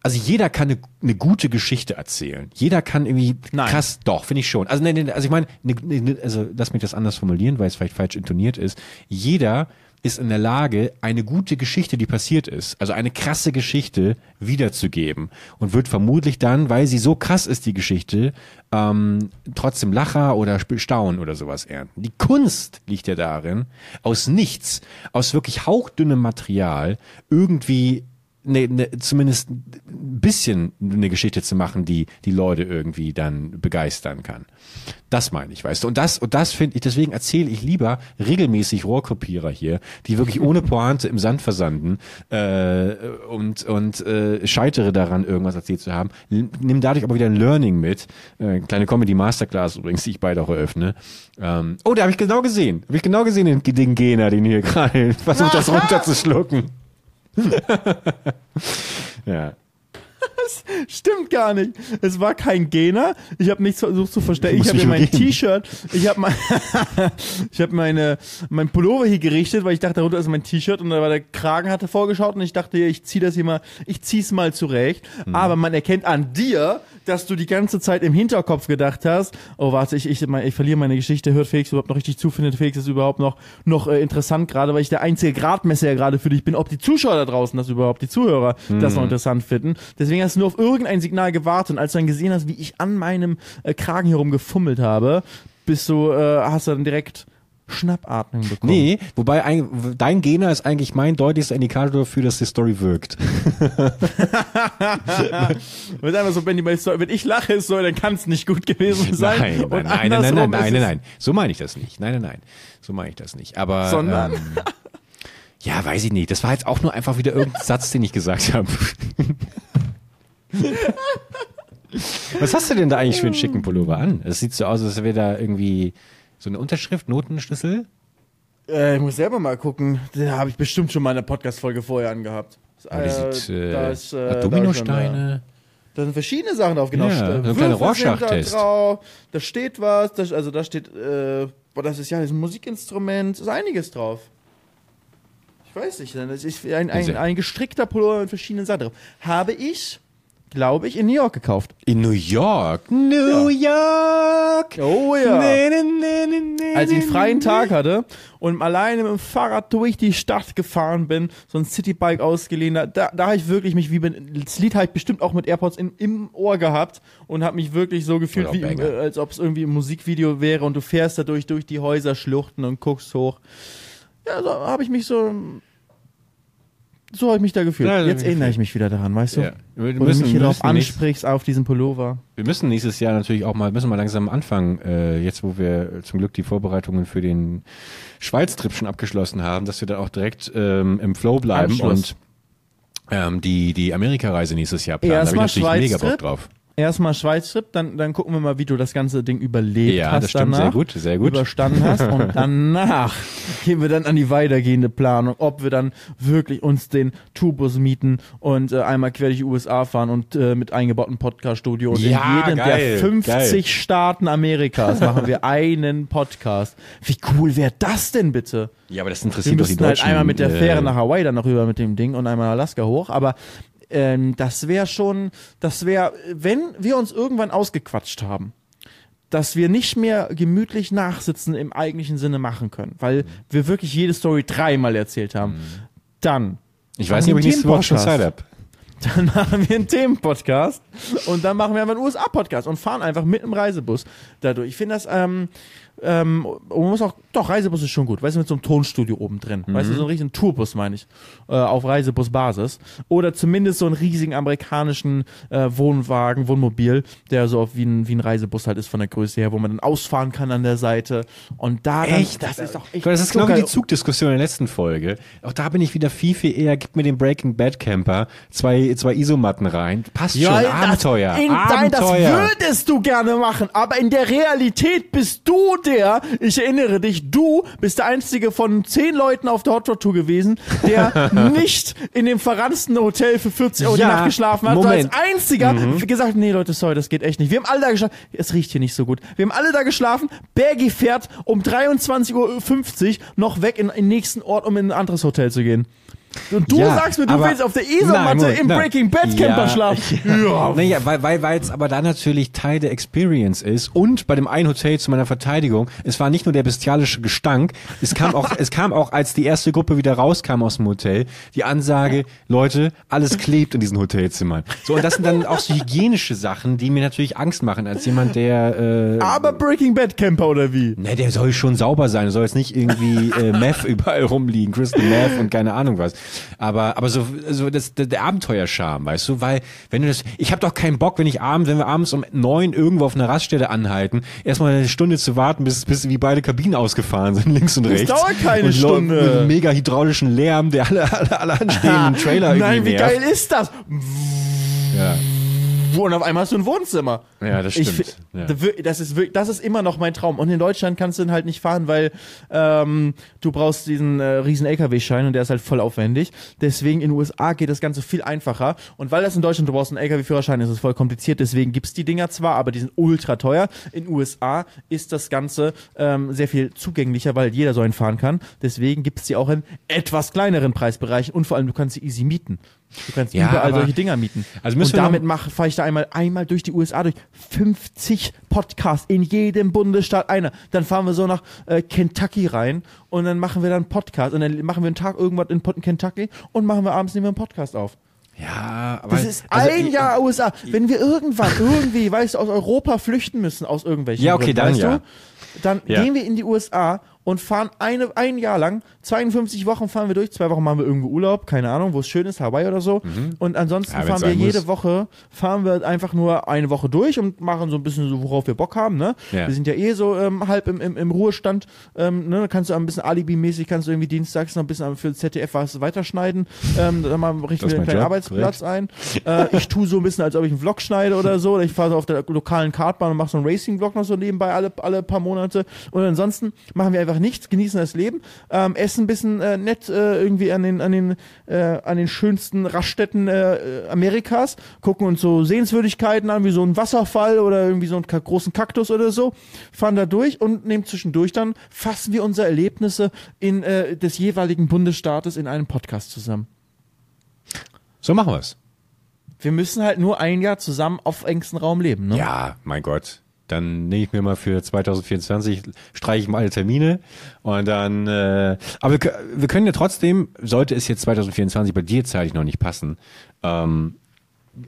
also jeder kann eine, eine gute Geschichte erzählen. Jeder kann irgendwie Nein. krass, doch, finde ich schon. Also, ne, ne, also ich meine, ne, ne, also lass mich das anders formulieren, weil es vielleicht falsch intoniert ist. Jeder ist in der Lage, eine gute Geschichte, die passiert ist, also eine krasse Geschichte wiederzugeben und wird vermutlich dann, weil sie so krass ist, die Geschichte, ähm, trotzdem Lacher oder Staunen oder sowas ernten. Die Kunst liegt ja darin, aus nichts, aus wirklich hauchdünnem Material irgendwie ne, ne, zumindest ein bisschen eine Geschichte zu machen, die die Leute irgendwie dann begeistern kann. Das meine ich, weißt du. Und das, und das finde ich, deswegen erzähle ich lieber regelmäßig Rohrkopierer hier, die wirklich ohne Pointe im Sand versanden äh, und, und äh, scheitere daran, irgendwas erzählt zu haben. Nimm dadurch aber wieder ein Learning mit. Äh, kleine Comedy Masterclass übrigens, die ich beide auch eröffne. Ähm, oh, da habe ich genau gesehen. Habe ich genau gesehen, den, den Gena, den hier gerade <laughs> versucht, das <laughs> runterzuschlucken. <laughs> yeah. Das stimmt gar nicht. Es war kein Gener. Ich habe nichts versucht zu verstecken. Ich habe mir mein T-Shirt, ich habe mein, <laughs> ich habe meine mein Pullover hier gerichtet, weil ich dachte, darunter ist mein T-Shirt und da war der Kragen hatte vorgeschaut und ich dachte, ich ziehe das hier mal, ich zieh's mal zurecht. Mhm. Aber man erkennt an dir, dass du die ganze Zeit im Hinterkopf gedacht hast, oh warte, ich, ich, ich verliere meine Geschichte, hört Felix überhaupt noch richtig zu, findet Felix das überhaupt noch, noch äh, interessant, gerade weil ich der einzige Gradmesser ja gerade für dich bin, ob die Zuschauer da draußen das überhaupt, die Zuhörer, mhm. das noch interessant finden. Deswegen hast du nur auf irgendein Signal gewartet und als du dann gesehen hast, wie ich an meinem äh, Kragen herum gefummelt habe, bist du, äh, hast du dann direkt Schnappatmung bekommen. Nee, wobei ein, dein Gena ist eigentlich mein deutlichster Indikator dafür, dass die Story wirkt. <laughs> wenn, einfach so, wenn, die, wenn ich lache, ist so, dann kann es nicht gut gewesen sein. Nein, nein, nein, nein, nein, nein, nein, nein, nein, so meine ich das nicht. Nein, nein, nein, so meine ich das nicht. Aber sondern ähm, ja, weiß ich nicht. Das war jetzt auch nur einfach wieder irgendein <laughs> Satz, den ich gesagt habe. Was hast du denn da eigentlich für einen schicken Pullover an? Es sieht so aus, als wäre da irgendwie so eine Unterschrift, Notenschlüssel? Äh, ich muss selber mal gucken. Den habe ich bestimmt schon mal in der Podcast-Folge vorher angehabt. Äh, die sieht, äh, da ist, äh, Dominosteine. Da sind verschiedene Sachen drauf, genau. Ja, so ein kleiner Rorschach-Test. Da, da, steht was, da, also da steht, äh, boah, das ist ja ein Musikinstrument, ist einiges drauf. Ich weiß nicht, das ist ein, ein, ein gestrickter Pullover mit verschiedenen Sachen drauf. Habe ich glaube ich, in New York gekauft. In New York? New ja. York! Oh ja. Nee, nee, nee, nee, nee, Als ich einen freien Tag hatte und alleine mit dem Fahrrad durch die Stadt gefahren bin, so ein Citybike ausgeliehen, da, da habe ich wirklich mich wie, das Lied halt bestimmt auch mit AirPods in, im Ohr gehabt und habe mich wirklich so gefühlt, wie, äh, als ob es irgendwie ein Musikvideo wäre und du fährst dadurch durch die Häuserschluchten und guckst hoch. Ja, so habe ich mich so so habe ich mich da gefühlt. Ja, Jetzt erinnere ich mich wieder daran, weißt du? Ja. Wir müssen, du mich hier drauf ansprichst auf diesen Pullover. Wir müssen nächstes Jahr natürlich auch mal, müssen mal langsam anfangen, äh, jetzt wo wir zum Glück die Vorbereitungen für den Schweiz-Trip schon abgeschlossen haben, dass wir dann auch direkt ähm, im Flow bleiben und ähm, die, die Amerika-Reise nächstes Jahr planen. Da habe ich natürlich mega Bock drauf. Erstmal Schweiz-Trip, dann, dann gucken wir mal, wie du das ganze Ding überlebt Ja, hast das stimmt, danach, sehr gut, sehr gut. überstanden hast und <laughs> danach gehen wir dann an die weitergehende Planung, ob wir dann wirklich uns den Tourbus mieten und äh, einmal quer durch die USA fahren und äh, mit eingebautem Podcast-Studio und Ja, in jedem geil, der 50 geil. Staaten Amerikas <laughs> machen wir einen Podcast. Wie cool wäre das denn bitte? Ja, aber das Wir interessiert doch die halt einmal mit der äh, Fähre nach Hawaii dann noch rüber mit dem Ding und einmal Alaska hoch, aber ähm, das wäre schon, das wäre, wenn wir uns irgendwann ausgequatscht haben, dass wir nicht mehr gemütlich nachsitzen im eigentlichen Sinne machen können, weil wir wirklich jede Story dreimal erzählt haben, dann Ich weiß nicht, ob ich nächste Woche schon Zeit habe. dann machen wir einen Themenpodcast und dann machen wir einfach einen USA-Podcast und fahren einfach mit einem Reisebus dadurch. Ich finde das, ähm, ähm, man muss auch, doch, Reisebus ist schon gut, weißt du, mit so einem Tonstudio oben drin. Weißt du, so einen richtigen Tourbus, meine ich, äh, auf Reisebus-Basis. Oder zumindest so einen riesigen amerikanischen äh, Wohnwagen, Wohnmobil, der so wie ein, wie ein Reisebus halt ist von der Größe her, wo man dann ausfahren kann an der Seite. Und da dann, Echt? das ist doch echt Das ist genau wie geil. die Zugdiskussion in der letzten Folge. Auch da bin ich wieder viel, viel eher, gib mir den Breaking Bad Camper, zwei, zwei Isomatten rein. Passt schon, das- Abenteuer. In dein, das Abenteuer. würdest du gerne machen, aber in der Realität bist du der, ich erinnere dich, du bist der einzige von zehn Leuten auf der Hot Rod Tour gewesen, der <laughs> nicht in dem verransten Hotel für 40 Euro Ja, die Nacht geschlafen hat, Moment. Mhm. sondern als einziger gesagt, hat, nee Leute, sorry, das geht echt nicht. Wir haben alle da geschlafen, es riecht hier nicht so gut. Wir haben alle da geschlafen, Bergi fährt um 23.50 Uhr noch weg in den nächsten Ort, um in ein anderes Hotel zu gehen. Und du Ja, sagst mir, du aber- willst auf der Isomatte im. Breaking Bad Camper schlafen. Ja. <laughs> Naja, weil, weil, weil es aber da natürlich Teil der Experience ist und bei dem einen Hotel zu meiner Verteidigung, es war nicht nur der bestialische Gestank, es kam auch, <laughs> es kam auch, als die erste Gruppe wieder rauskam aus dem Hotel, die Ansage, Leute, alles klebt in diesen Hotelzimmern. So, und das sind dann auch so hygienische Sachen, die mir natürlich Angst machen, als jemand, der, äh, Aber Breaking Bad Camper oder wie? Ne, der soll schon sauber sein. Der soll jetzt nicht irgendwie äh, Meth überall rumliegen, Crystal Meth und keine Ahnung was. Aber aber so so das der, der Abenteuerscham, weißt du, weil wenn du das ich habe doch keinen Bock, wenn ich abends, wenn wir abends um neun irgendwo auf einer Raststelle anhalten, erstmal eine Stunde zu warten, bis bis wie beide Kabinen ausgefahren sind, links und rechts. dauert keine und Stunde. Mit einem mega hydraulischen Lärm, der alle alle, alle anstehenden <laughs> Trailer irgendwie Nein, wie nervt. geil ist das? Ja. Und auf einmal hast du ein Wohnzimmer. Ja, das Ich stimmt. fi- Ja. Das ist wirklich, das ist immer noch mein Traum. Und in Deutschland kannst du ihn halt nicht fahren, weil ähm, du brauchst diesen äh, riesen LKW-Schein und der ist halt voll aufwendig. Deswegen in den USA geht das Ganze viel einfacher. Und weil das in Deutschland, du brauchst einen LKW-Führerschein, ist es voll kompliziert. Deswegen gibt's die Dinger zwar, aber die sind ultra teuer. In den USA ist das Ganze ähm, sehr viel zugänglicher, weil jeder so einen fahren kann. Deswegen gibt's die auch in etwas kleineren Preisbereichen und vor allem du kannst sie easy mieten. Du kannst Ja, überall solche Dinger mieten. Also müssen und wir damit fahre ich da einmal, einmal durch die USA durch. 50 Podcasts in jedem Bundesstaat einer. Dann fahren wir so nach äh, Kentucky rein und dann machen wir dann einen Podcast und dann machen wir einen Tag irgendwas in Kentucky und machen wir abends nehmen wir einen Podcast auf. Ja, aber Das ist also, ein ich- Jahr USA. Wenn wir irgendwann irgendwie, weißt du, aus Europa flüchten müssen, aus irgendwelchen Ja, okay, Gründen, dann weißt ja. du, dann Ja. gehen wir in die USA und fahren eine, ein Jahr lang, 52 Wochen fahren wir durch, zwei Wochen machen wir irgendwo Urlaub, keine Ahnung, wo es schön ist, Hawaii oder so. Und ansonsten Mhm. Ja, fahren wir jede muss. Woche, fahren wir einfach nur eine Woche durch und machen so ein bisschen so, worauf wir Bock haben, ne? Ja. Wir sind ja eh so ähm, halb im, im, im Ruhestand, ähm, ne? Da kannst du ein bisschen Alibi-mäßig, kannst du irgendwie dienstags noch ein bisschen für ZDF was weiterschneiden, ähm, dann mal richten wir einen kleinen Job, Arbeitsplatz ein. Äh, ich tue so ein bisschen, als ob ich einen Vlog schneide oder so. Oder ich fahre so auf der lokalen Kartbahn und mache so einen Racing-Vlog noch so nebenbei alle, alle paar Monate. Und ansonsten machen wir einfach nichts, genießen das Leben, ähm, essen ein bisschen äh, nett äh, irgendwie an den, an den, äh, an den schönsten Raststätten äh, äh, Amerikas, gucken uns so Sehenswürdigkeiten an, wie so ein Wasserfall oder irgendwie so einen großen Kaktus oder so, fahren da durch und nehmen zwischendurch dann, fassen wir unsere Erlebnisse in, äh, des jeweiligen Bundesstaates in einem Podcast zusammen. so machen wir's. Wir müssen halt nur ein Jahr zusammen auf engstem Raum leben, ne? Ja, mein Gott. Dann nehme ich mir mal für 2024, streiche ich mal alle Termine und dann, äh, aber wir, wir können ja trotzdem, sollte es jetzt 2024 bei dir zeitlich noch nicht passen, ähm,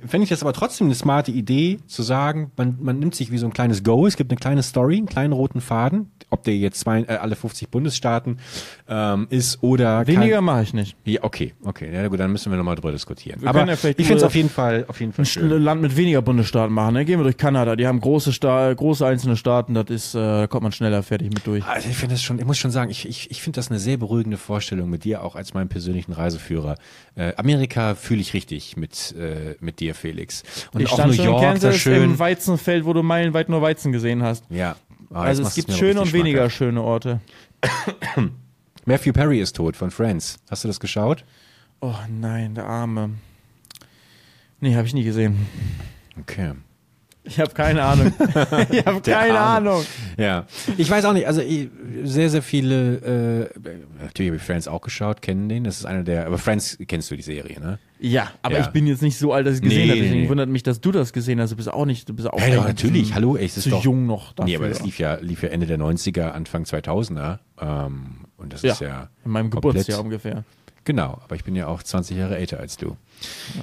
fände ich das aber trotzdem eine smarte Idee, zu sagen, man, man nimmt sich wie so ein kleines Go, es gibt eine kleine Story, einen kleinen roten Faden, ob der jetzt zwei, äh, alle 50 Bundesstaaten ähm, ist oder Weniger mache ich nicht. Ja, okay, okay, ja gut, dann müssen wir nochmal drüber diskutieren. Wir aber ja ich finde es auf jeden Fall, auf jeden Fall Ein schön. Land mit weniger Bundesstaaten machen, ne? Gehen wir durch Kanada, die haben große, Sta große einzelne Staaten, das ist, äh, da kommt man schneller fertig mit durch. Also ich finde das schon, ich muss schon sagen, ich, ich, ich finde das eine sehr beruhigende Vorstellung mit dir auch als meinem persönlichen Reiseführer. Äh, Amerika fühle ich richtig mit, äh, mit mit dir, Felix. Und ich auch stand New York, Kansas schön. im Weizenfeld, wo du meilenweit nur Weizen gesehen hast. Ja. Ah, also es gibt schöne und richtig weniger schmackhaft. schöne Orte. <coughs> Matthew Perry ist tot von Friends. Hast du das geschaut? Oh nein, der Arme. Nee, habe ich nie gesehen. Okay. Ich habe keine Ahnung. <laughs> ich habe keine Arme. Ahnung. Ja, ich weiß auch nicht. Also ich, sehr, sehr viele. Äh, natürlich habe ich Friends auch geschaut, kennen den. Das ist einer der. Aber Friends kennst du die Serie, ne? Ja, aber Ja. ich bin jetzt nicht so alt, dass ich es gesehen Nee, habe. Deswegen nee. wundert mich, dass du das gesehen hast. Du bist auch nicht, du bist auch Ja, doch, natürlich. zu- Hallo, ey, es ist zu doch. jung noch dafür. Nee, aber das lief ja, lief ja Ende der 90er, Anfang 2000er. Ähm, und das ja, ist ja. in meinem komplett- Geburtsjahr ungefähr. Genau, aber ich bin ja auch 20 Jahre älter als du.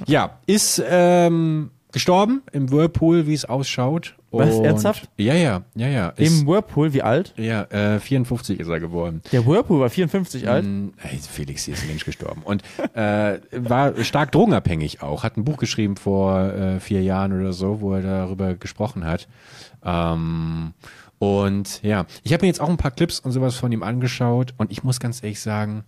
Ja, ist ähm, gestorben im Whirlpool, wie es ausschaut. Was, Und- ernsthaft? Ja, ja, ja, ja. Ist, Im Whirlpool, wie alt? ja, äh, 54 ist er geworden. Der Whirlpool war 54 alt. Mm, Hey, Felix, hier ist ein Mensch gestorben. Und äh, war stark drogenabhängig auch. Hat ein Buch geschrieben vor äh, vier Jahren oder so, wo er darüber gesprochen hat. Ähm, und ja, ich habe mir jetzt auch ein paar Clips und sowas von ihm angeschaut und ich muss ganz ehrlich sagen,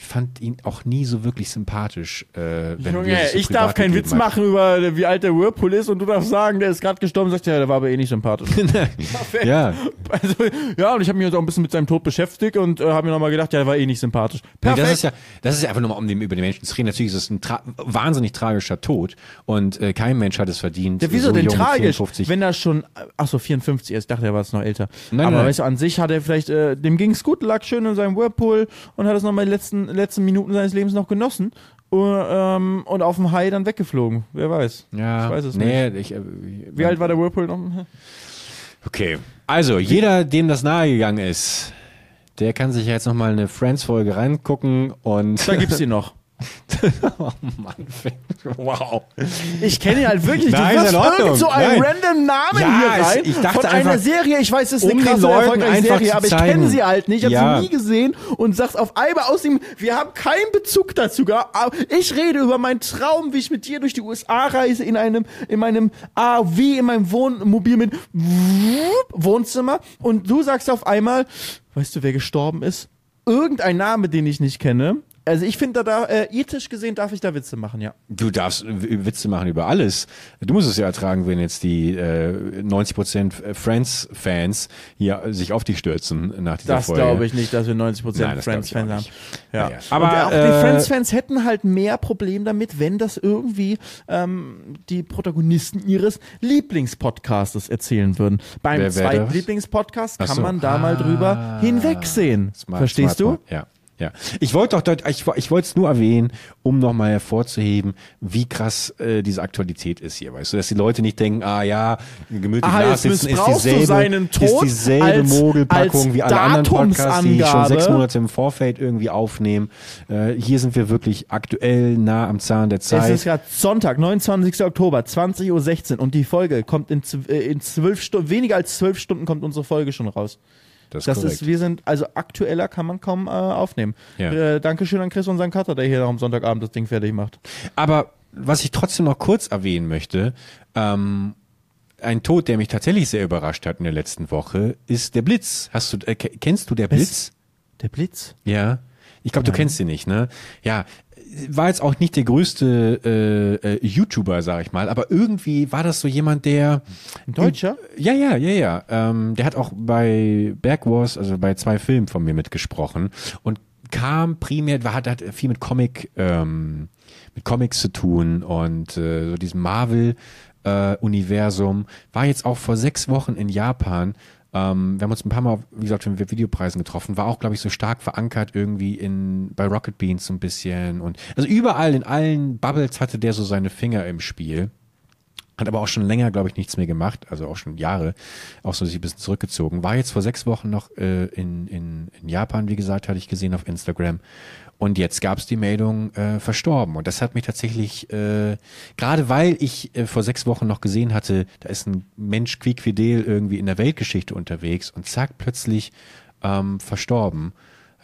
ich fand ihn auch nie so wirklich sympathisch. Äh, wenn wir Junge, uns so ich darf keinen Witz hat. machen über wie alt der Whirlpool ist und du darfst sagen, der ist gerade gestorben. Sagst ja, der war aber eh nicht sympathisch. Perfekt. <laughs> <laughs> Ja, Also, ja, und ich habe mich jetzt auch ein bisschen mit seinem Tod beschäftigt und äh, habe mir nochmal gedacht, ja, der war eh nicht sympathisch. Nee, Perfekt. das ist ja, das ist ja einfach nur mal, um den, über den Menschen zu reden. Natürlich ist es ein tra wahnsinnig tragischer Tod und äh, kein Mensch hat es verdient. ja, wieso so denn tragisch? 54. Wenn er schon, ach so, 54 ist, ich dachte, er war jetzt noch älter. Nein, Aber nein. weißt du, an sich hat er vielleicht, äh, dem ging's gut, lag schön in seinem Whirlpool und hat es nochmal die letzten, letzten Minuten seines Lebens noch genossen uh, ähm, und auf dem Hai dann weggeflogen. Wer weiß. ja, ich weiß es nee, Ich, äh, Wie alt war der Whirlpool noch? Okay. Also, jeder, dem das nahegegangen ist, der kann sich jetzt nochmal eine Friends-Folge reingucken und. Da gibt's ihn noch. <laughs> <laughs> oh Mann, wow. Ich kenne ihn halt wirklich. Nein, du Ordnung. irgend so einen Nein. random Namen Ja, hier rein. ich dachte von einer einfach, Serie. Ich weiß, es ist um eine krasse, erfolgreiche Serie, aber ich kenne sie halt nicht. Ich habe Ja. sie nie gesehen und sagst auf einmal aus dem, wir haben keinen Bezug dazu Ich rede über meinen Traum, wie ich mit dir durch die USA reise in einem, in meinem AW, in meinem Wohnmobil mit Wohnzimmer und du sagst auf einmal, weißt du, wer gestorben ist? Irgendein Name, den ich nicht kenne. Also ich finde, da, äh, ethisch gesehen darf ich da Witze machen, ja. Du darfst w- Witze machen über alles. Du musst es ja ertragen, wenn jetzt die äh, 90% Friends-Fans hier sich auf dich stürzen nach dieser Das Folge. glaube ich nicht, dass wir 90% Nein, das glaub ich Friends-Fans haben. Ja. Ja, ja. Aber, Aber auch äh, die Friends-Fans hätten halt mehr Problem damit, wenn das irgendwie ähm, die Protagonisten ihres Lieblingspodcastes erzählen würden. Beim zweiten das? Lieblingspodcast kann so. man da mal drüber Ah. hinwegsehen. Smart, Verstehst smart, du? Ja. Ja, ich wollte doch, dort- ich, ich wollte es nur erwähnen, um nochmal hervorzuheben, wie krass äh, diese Aktualität ist hier, weißt du, dass die Leute nicht denken, ah ja, gemütlich Ah, nachsitzen ist dieselbe, ist dieselbe als- Mogelpackung als wie alle anderen Podcasts, die schon sechs Monate im Vorfeld irgendwie aufnehmen. Äh, hier sind wir wirklich aktuell nah am Zahn der Es Zeit. ist gerade Sonntag, 29. Oktober, 20.16 Uhr und die Folge kommt in, äh, in zwölf Stunden, weniger als zwölf Stunden kommt unsere Folge schon raus. Das Das korrekt. ist, wir sind, also aktueller kann man kaum äh, aufnehmen. Ja. Äh, Dankeschön an Chris und seinen Cutter, der hier noch am Sonntagabend das Ding fertig macht. Aber was ich trotzdem noch kurz erwähnen möchte, ähm, ein Tod, der mich tatsächlich sehr überrascht hat in der letzten Woche, ist der Blitz. Hast du, äh, ke- kennst du der Blitz? Der Blitz? Ja. Ich glaube, du kennst ihn nicht, ne? Ja. War jetzt auch nicht der größte äh, äh, YouTuber, sag ich mal, aber irgendwie war das so jemand, der Ein Deutscher? ja, ja, ja, ja. Ähm, der hat auch bei Berg Wars, also bei zwei Filmen von mir mitgesprochen und kam primär, war, hat, hat viel mit Comic, ähm, mit Comics zu tun und äh, so diesem Marvel äh, Universum. War jetzt auch vor sechs Wochen in Japan. Ähm, wir haben uns ein paar Mal, wie gesagt, für Videopreisen getroffen. War auch, glaube ich, so stark verankert irgendwie in bei Rocket Beans so ein bisschen und also überall in allen Bubbles hatte der so seine Finger im Spiel. Hat aber auch schon länger, glaube ich, nichts mehr gemacht, also auch schon Jahre, auch so sich ein bisschen zurückgezogen. War jetzt vor sechs Wochen noch äh, in, in, in Japan, wie gesagt, hatte ich gesehen auf Instagram. Und jetzt gab es die Meldung äh, verstorben. Und das hat mich tatsächlich, äh, gerade weil ich äh, vor sechs Wochen noch gesehen hatte, da ist ein Mensch quiquidel irgendwie in der Weltgeschichte unterwegs und zack, plötzlich ähm, verstorben.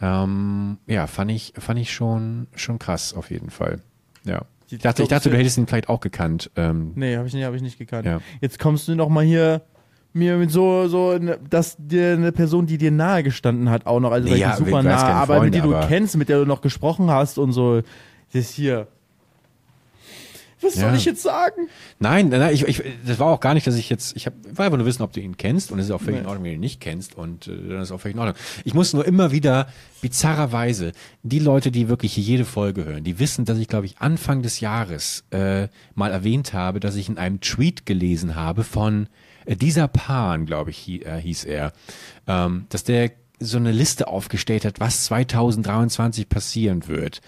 Ähm, ja, fand ich, fand ich schon, schon krass auf jeden Fall. Ja. Ich dachte, ich dachte, du hättest ihn vielleicht auch gekannt. Ähm, Nee, habe ich, nicht- hab ich nicht gekannt. Ja. Jetzt kommst du noch mal hier mir mit so, so, ne- dass dir eine Person, die dir nahe gestanden hat, auch noch, also Nee, ja, super nah, aber mit Freunde, die du aber- kennst, mit der du noch gesprochen hast und so, das hier. Was ja. soll ich jetzt sagen? Nein, nein, ich, ich, das war auch gar nicht, dass ich jetzt, ich hab, war einfach nur wissen, ob du ihn kennst und es ist auch völlig nee. in Ordnung, wenn du ihn nicht kennst und äh, dann ist auch völlig in Ordnung. Ich muss nur immer wieder, bizarrerweise, die Leute, die wirklich jede Folge hören, die wissen, dass ich, glaube ich, Anfang des Jahres äh, mal erwähnt habe, dass ich in einem Tweet gelesen habe von dieser Pan, glaube ich, äh, hieß er, ähm, dass der so eine Liste aufgestellt hat, was 2023 passieren wird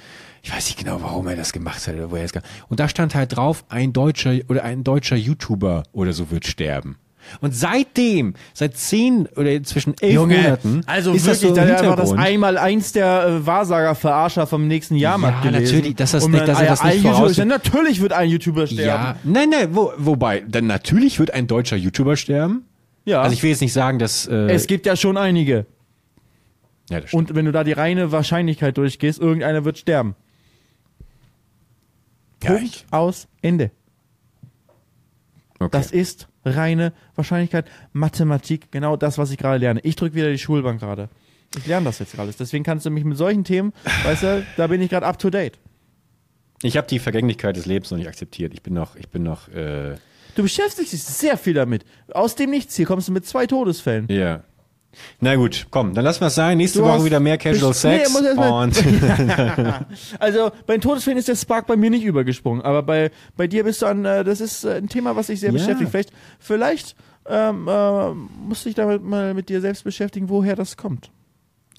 ich weiß nicht genau, warum er das gemacht hat oder woher es kam. Und da stand halt drauf, ein deutscher oder ein deutscher YouTuber oder so wird sterben. Und seitdem, seit zehn oder zwischen elf Junge, Monaten, also ist wirklich, das so da war das einmal eins der äh, Wahrsager-Verarscher vom nächsten Jahrmarkt ja, gelesen. natürlich, dass das, Und nicht, dass er das nicht voraus... Ja, natürlich wird ein YouTuber sterben. Ja, nein, nein, wo, wobei, dann natürlich wird ein deutscher YouTuber sterben. Ja. Also ich will jetzt nicht sagen, dass... Äh, es gibt ja schon einige. Ja, das. Und wenn du da die reine Wahrscheinlichkeit durchgehst, irgendeiner wird sterben. Punkt ich. aus Ende. Okay. Das ist reine Wahrscheinlichkeit. Mathematik, genau das, was ich gerade lerne. Ich drücke wieder die Schulbank gerade. Ich lerne das jetzt alles. Deswegen kannst du mich mit solchen Themen, weißt du, da bin ich gerade up to date. Ich habe die Vergänglichkeit des Lebens noch nicht akzeptiert. Ich bin noch, ich bin noch. Äh du beschäftigst dich sehr viel damit. Aus dem Nichts hier kommst du mit zwei Todesfällen. Ja. Na gut, komm, dann lassen wir es sein. Nächste du Woche wieder mehr Casual Sex. Nee, und <laughs> also bei den Todesfällen ist der Spark bei mir nicht übergesprungen, aber bei, bei dir bist du an, äh, das ist äh, ein Thema, was sich sehr ja. beschäftigt. Vielleicht, vielleicht ähm, äh, musst du dich damit mal mit dir selbst beschäftigen, woher das kommt.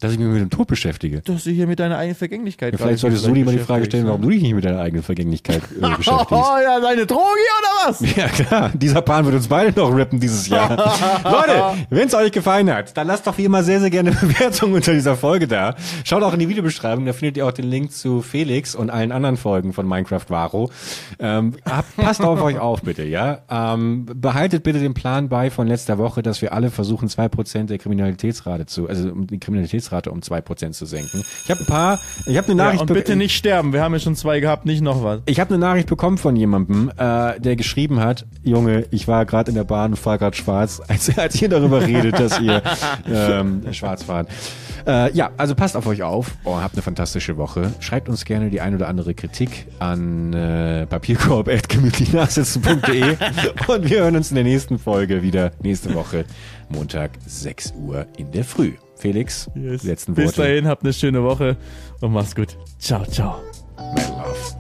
Dass ich mich mit dem Tod beschäftige. Dass du hier mit deiner eigenen Vergänglichkeit ja, Vielleicht solltest du dir mal die Frage stellen, warum du dich nicht mit deiner eigenen Vergänglichkeit äh, <laughs> beschäftigst. Oh ja, deine Droge oder was? Ja klar, dieser Plan wird uns beide noch rippen dieses Jahr. <laughs> Leute, wenn es euch gefallen hat, dann lasst doch wie immer sehr, sehr gerne Bewertungen unter dieser Folge da. Schaut auch in die Videobeschreibung, da findet ihr auch den Link zu Felix und allen anderen Folgen von Minecraft Varo. Ähm, passt auf euch auf, bitte, ja. Ähm, behaltet bitte den Plan bei von letzter Woche, dass wir alle versuchen, zwei Prozent der Kriminalitätsrate zu, also die Kriminalitätsrate Inzidenzrate um zwei Prozent zu senken. Ich habe ein paar, ich habe eine Nachricht. Ja, und bitte nicht sterben, wir haben ja schon zwei gehabt, nicht noch was. Ich habe eine Nachricht bekommen von jemandem, äh, der geschrieben hat, Junge, ich war gerade in der Bahn und fahr gerade schwarz, <laughs> als, als ihr darüber redet, dass ihr ähm, schwarz fahrt. Äh, ja, also passt auf euch auf. Oh, habt eine fantastische Woche. Schreibt uns gerne die ein oder andere Kritik an äh, papierkorb.gemütlichnachsitzen.de <laughs> und wir hören uns in der nächsten Folge wieder nächste Woche, Montag, 6 Uhr in der Früh. Felix, yes. letzten Bis Worte. Bis dahin, habt eine schöne Woche und mach's gut. Ciao, ciao. My love.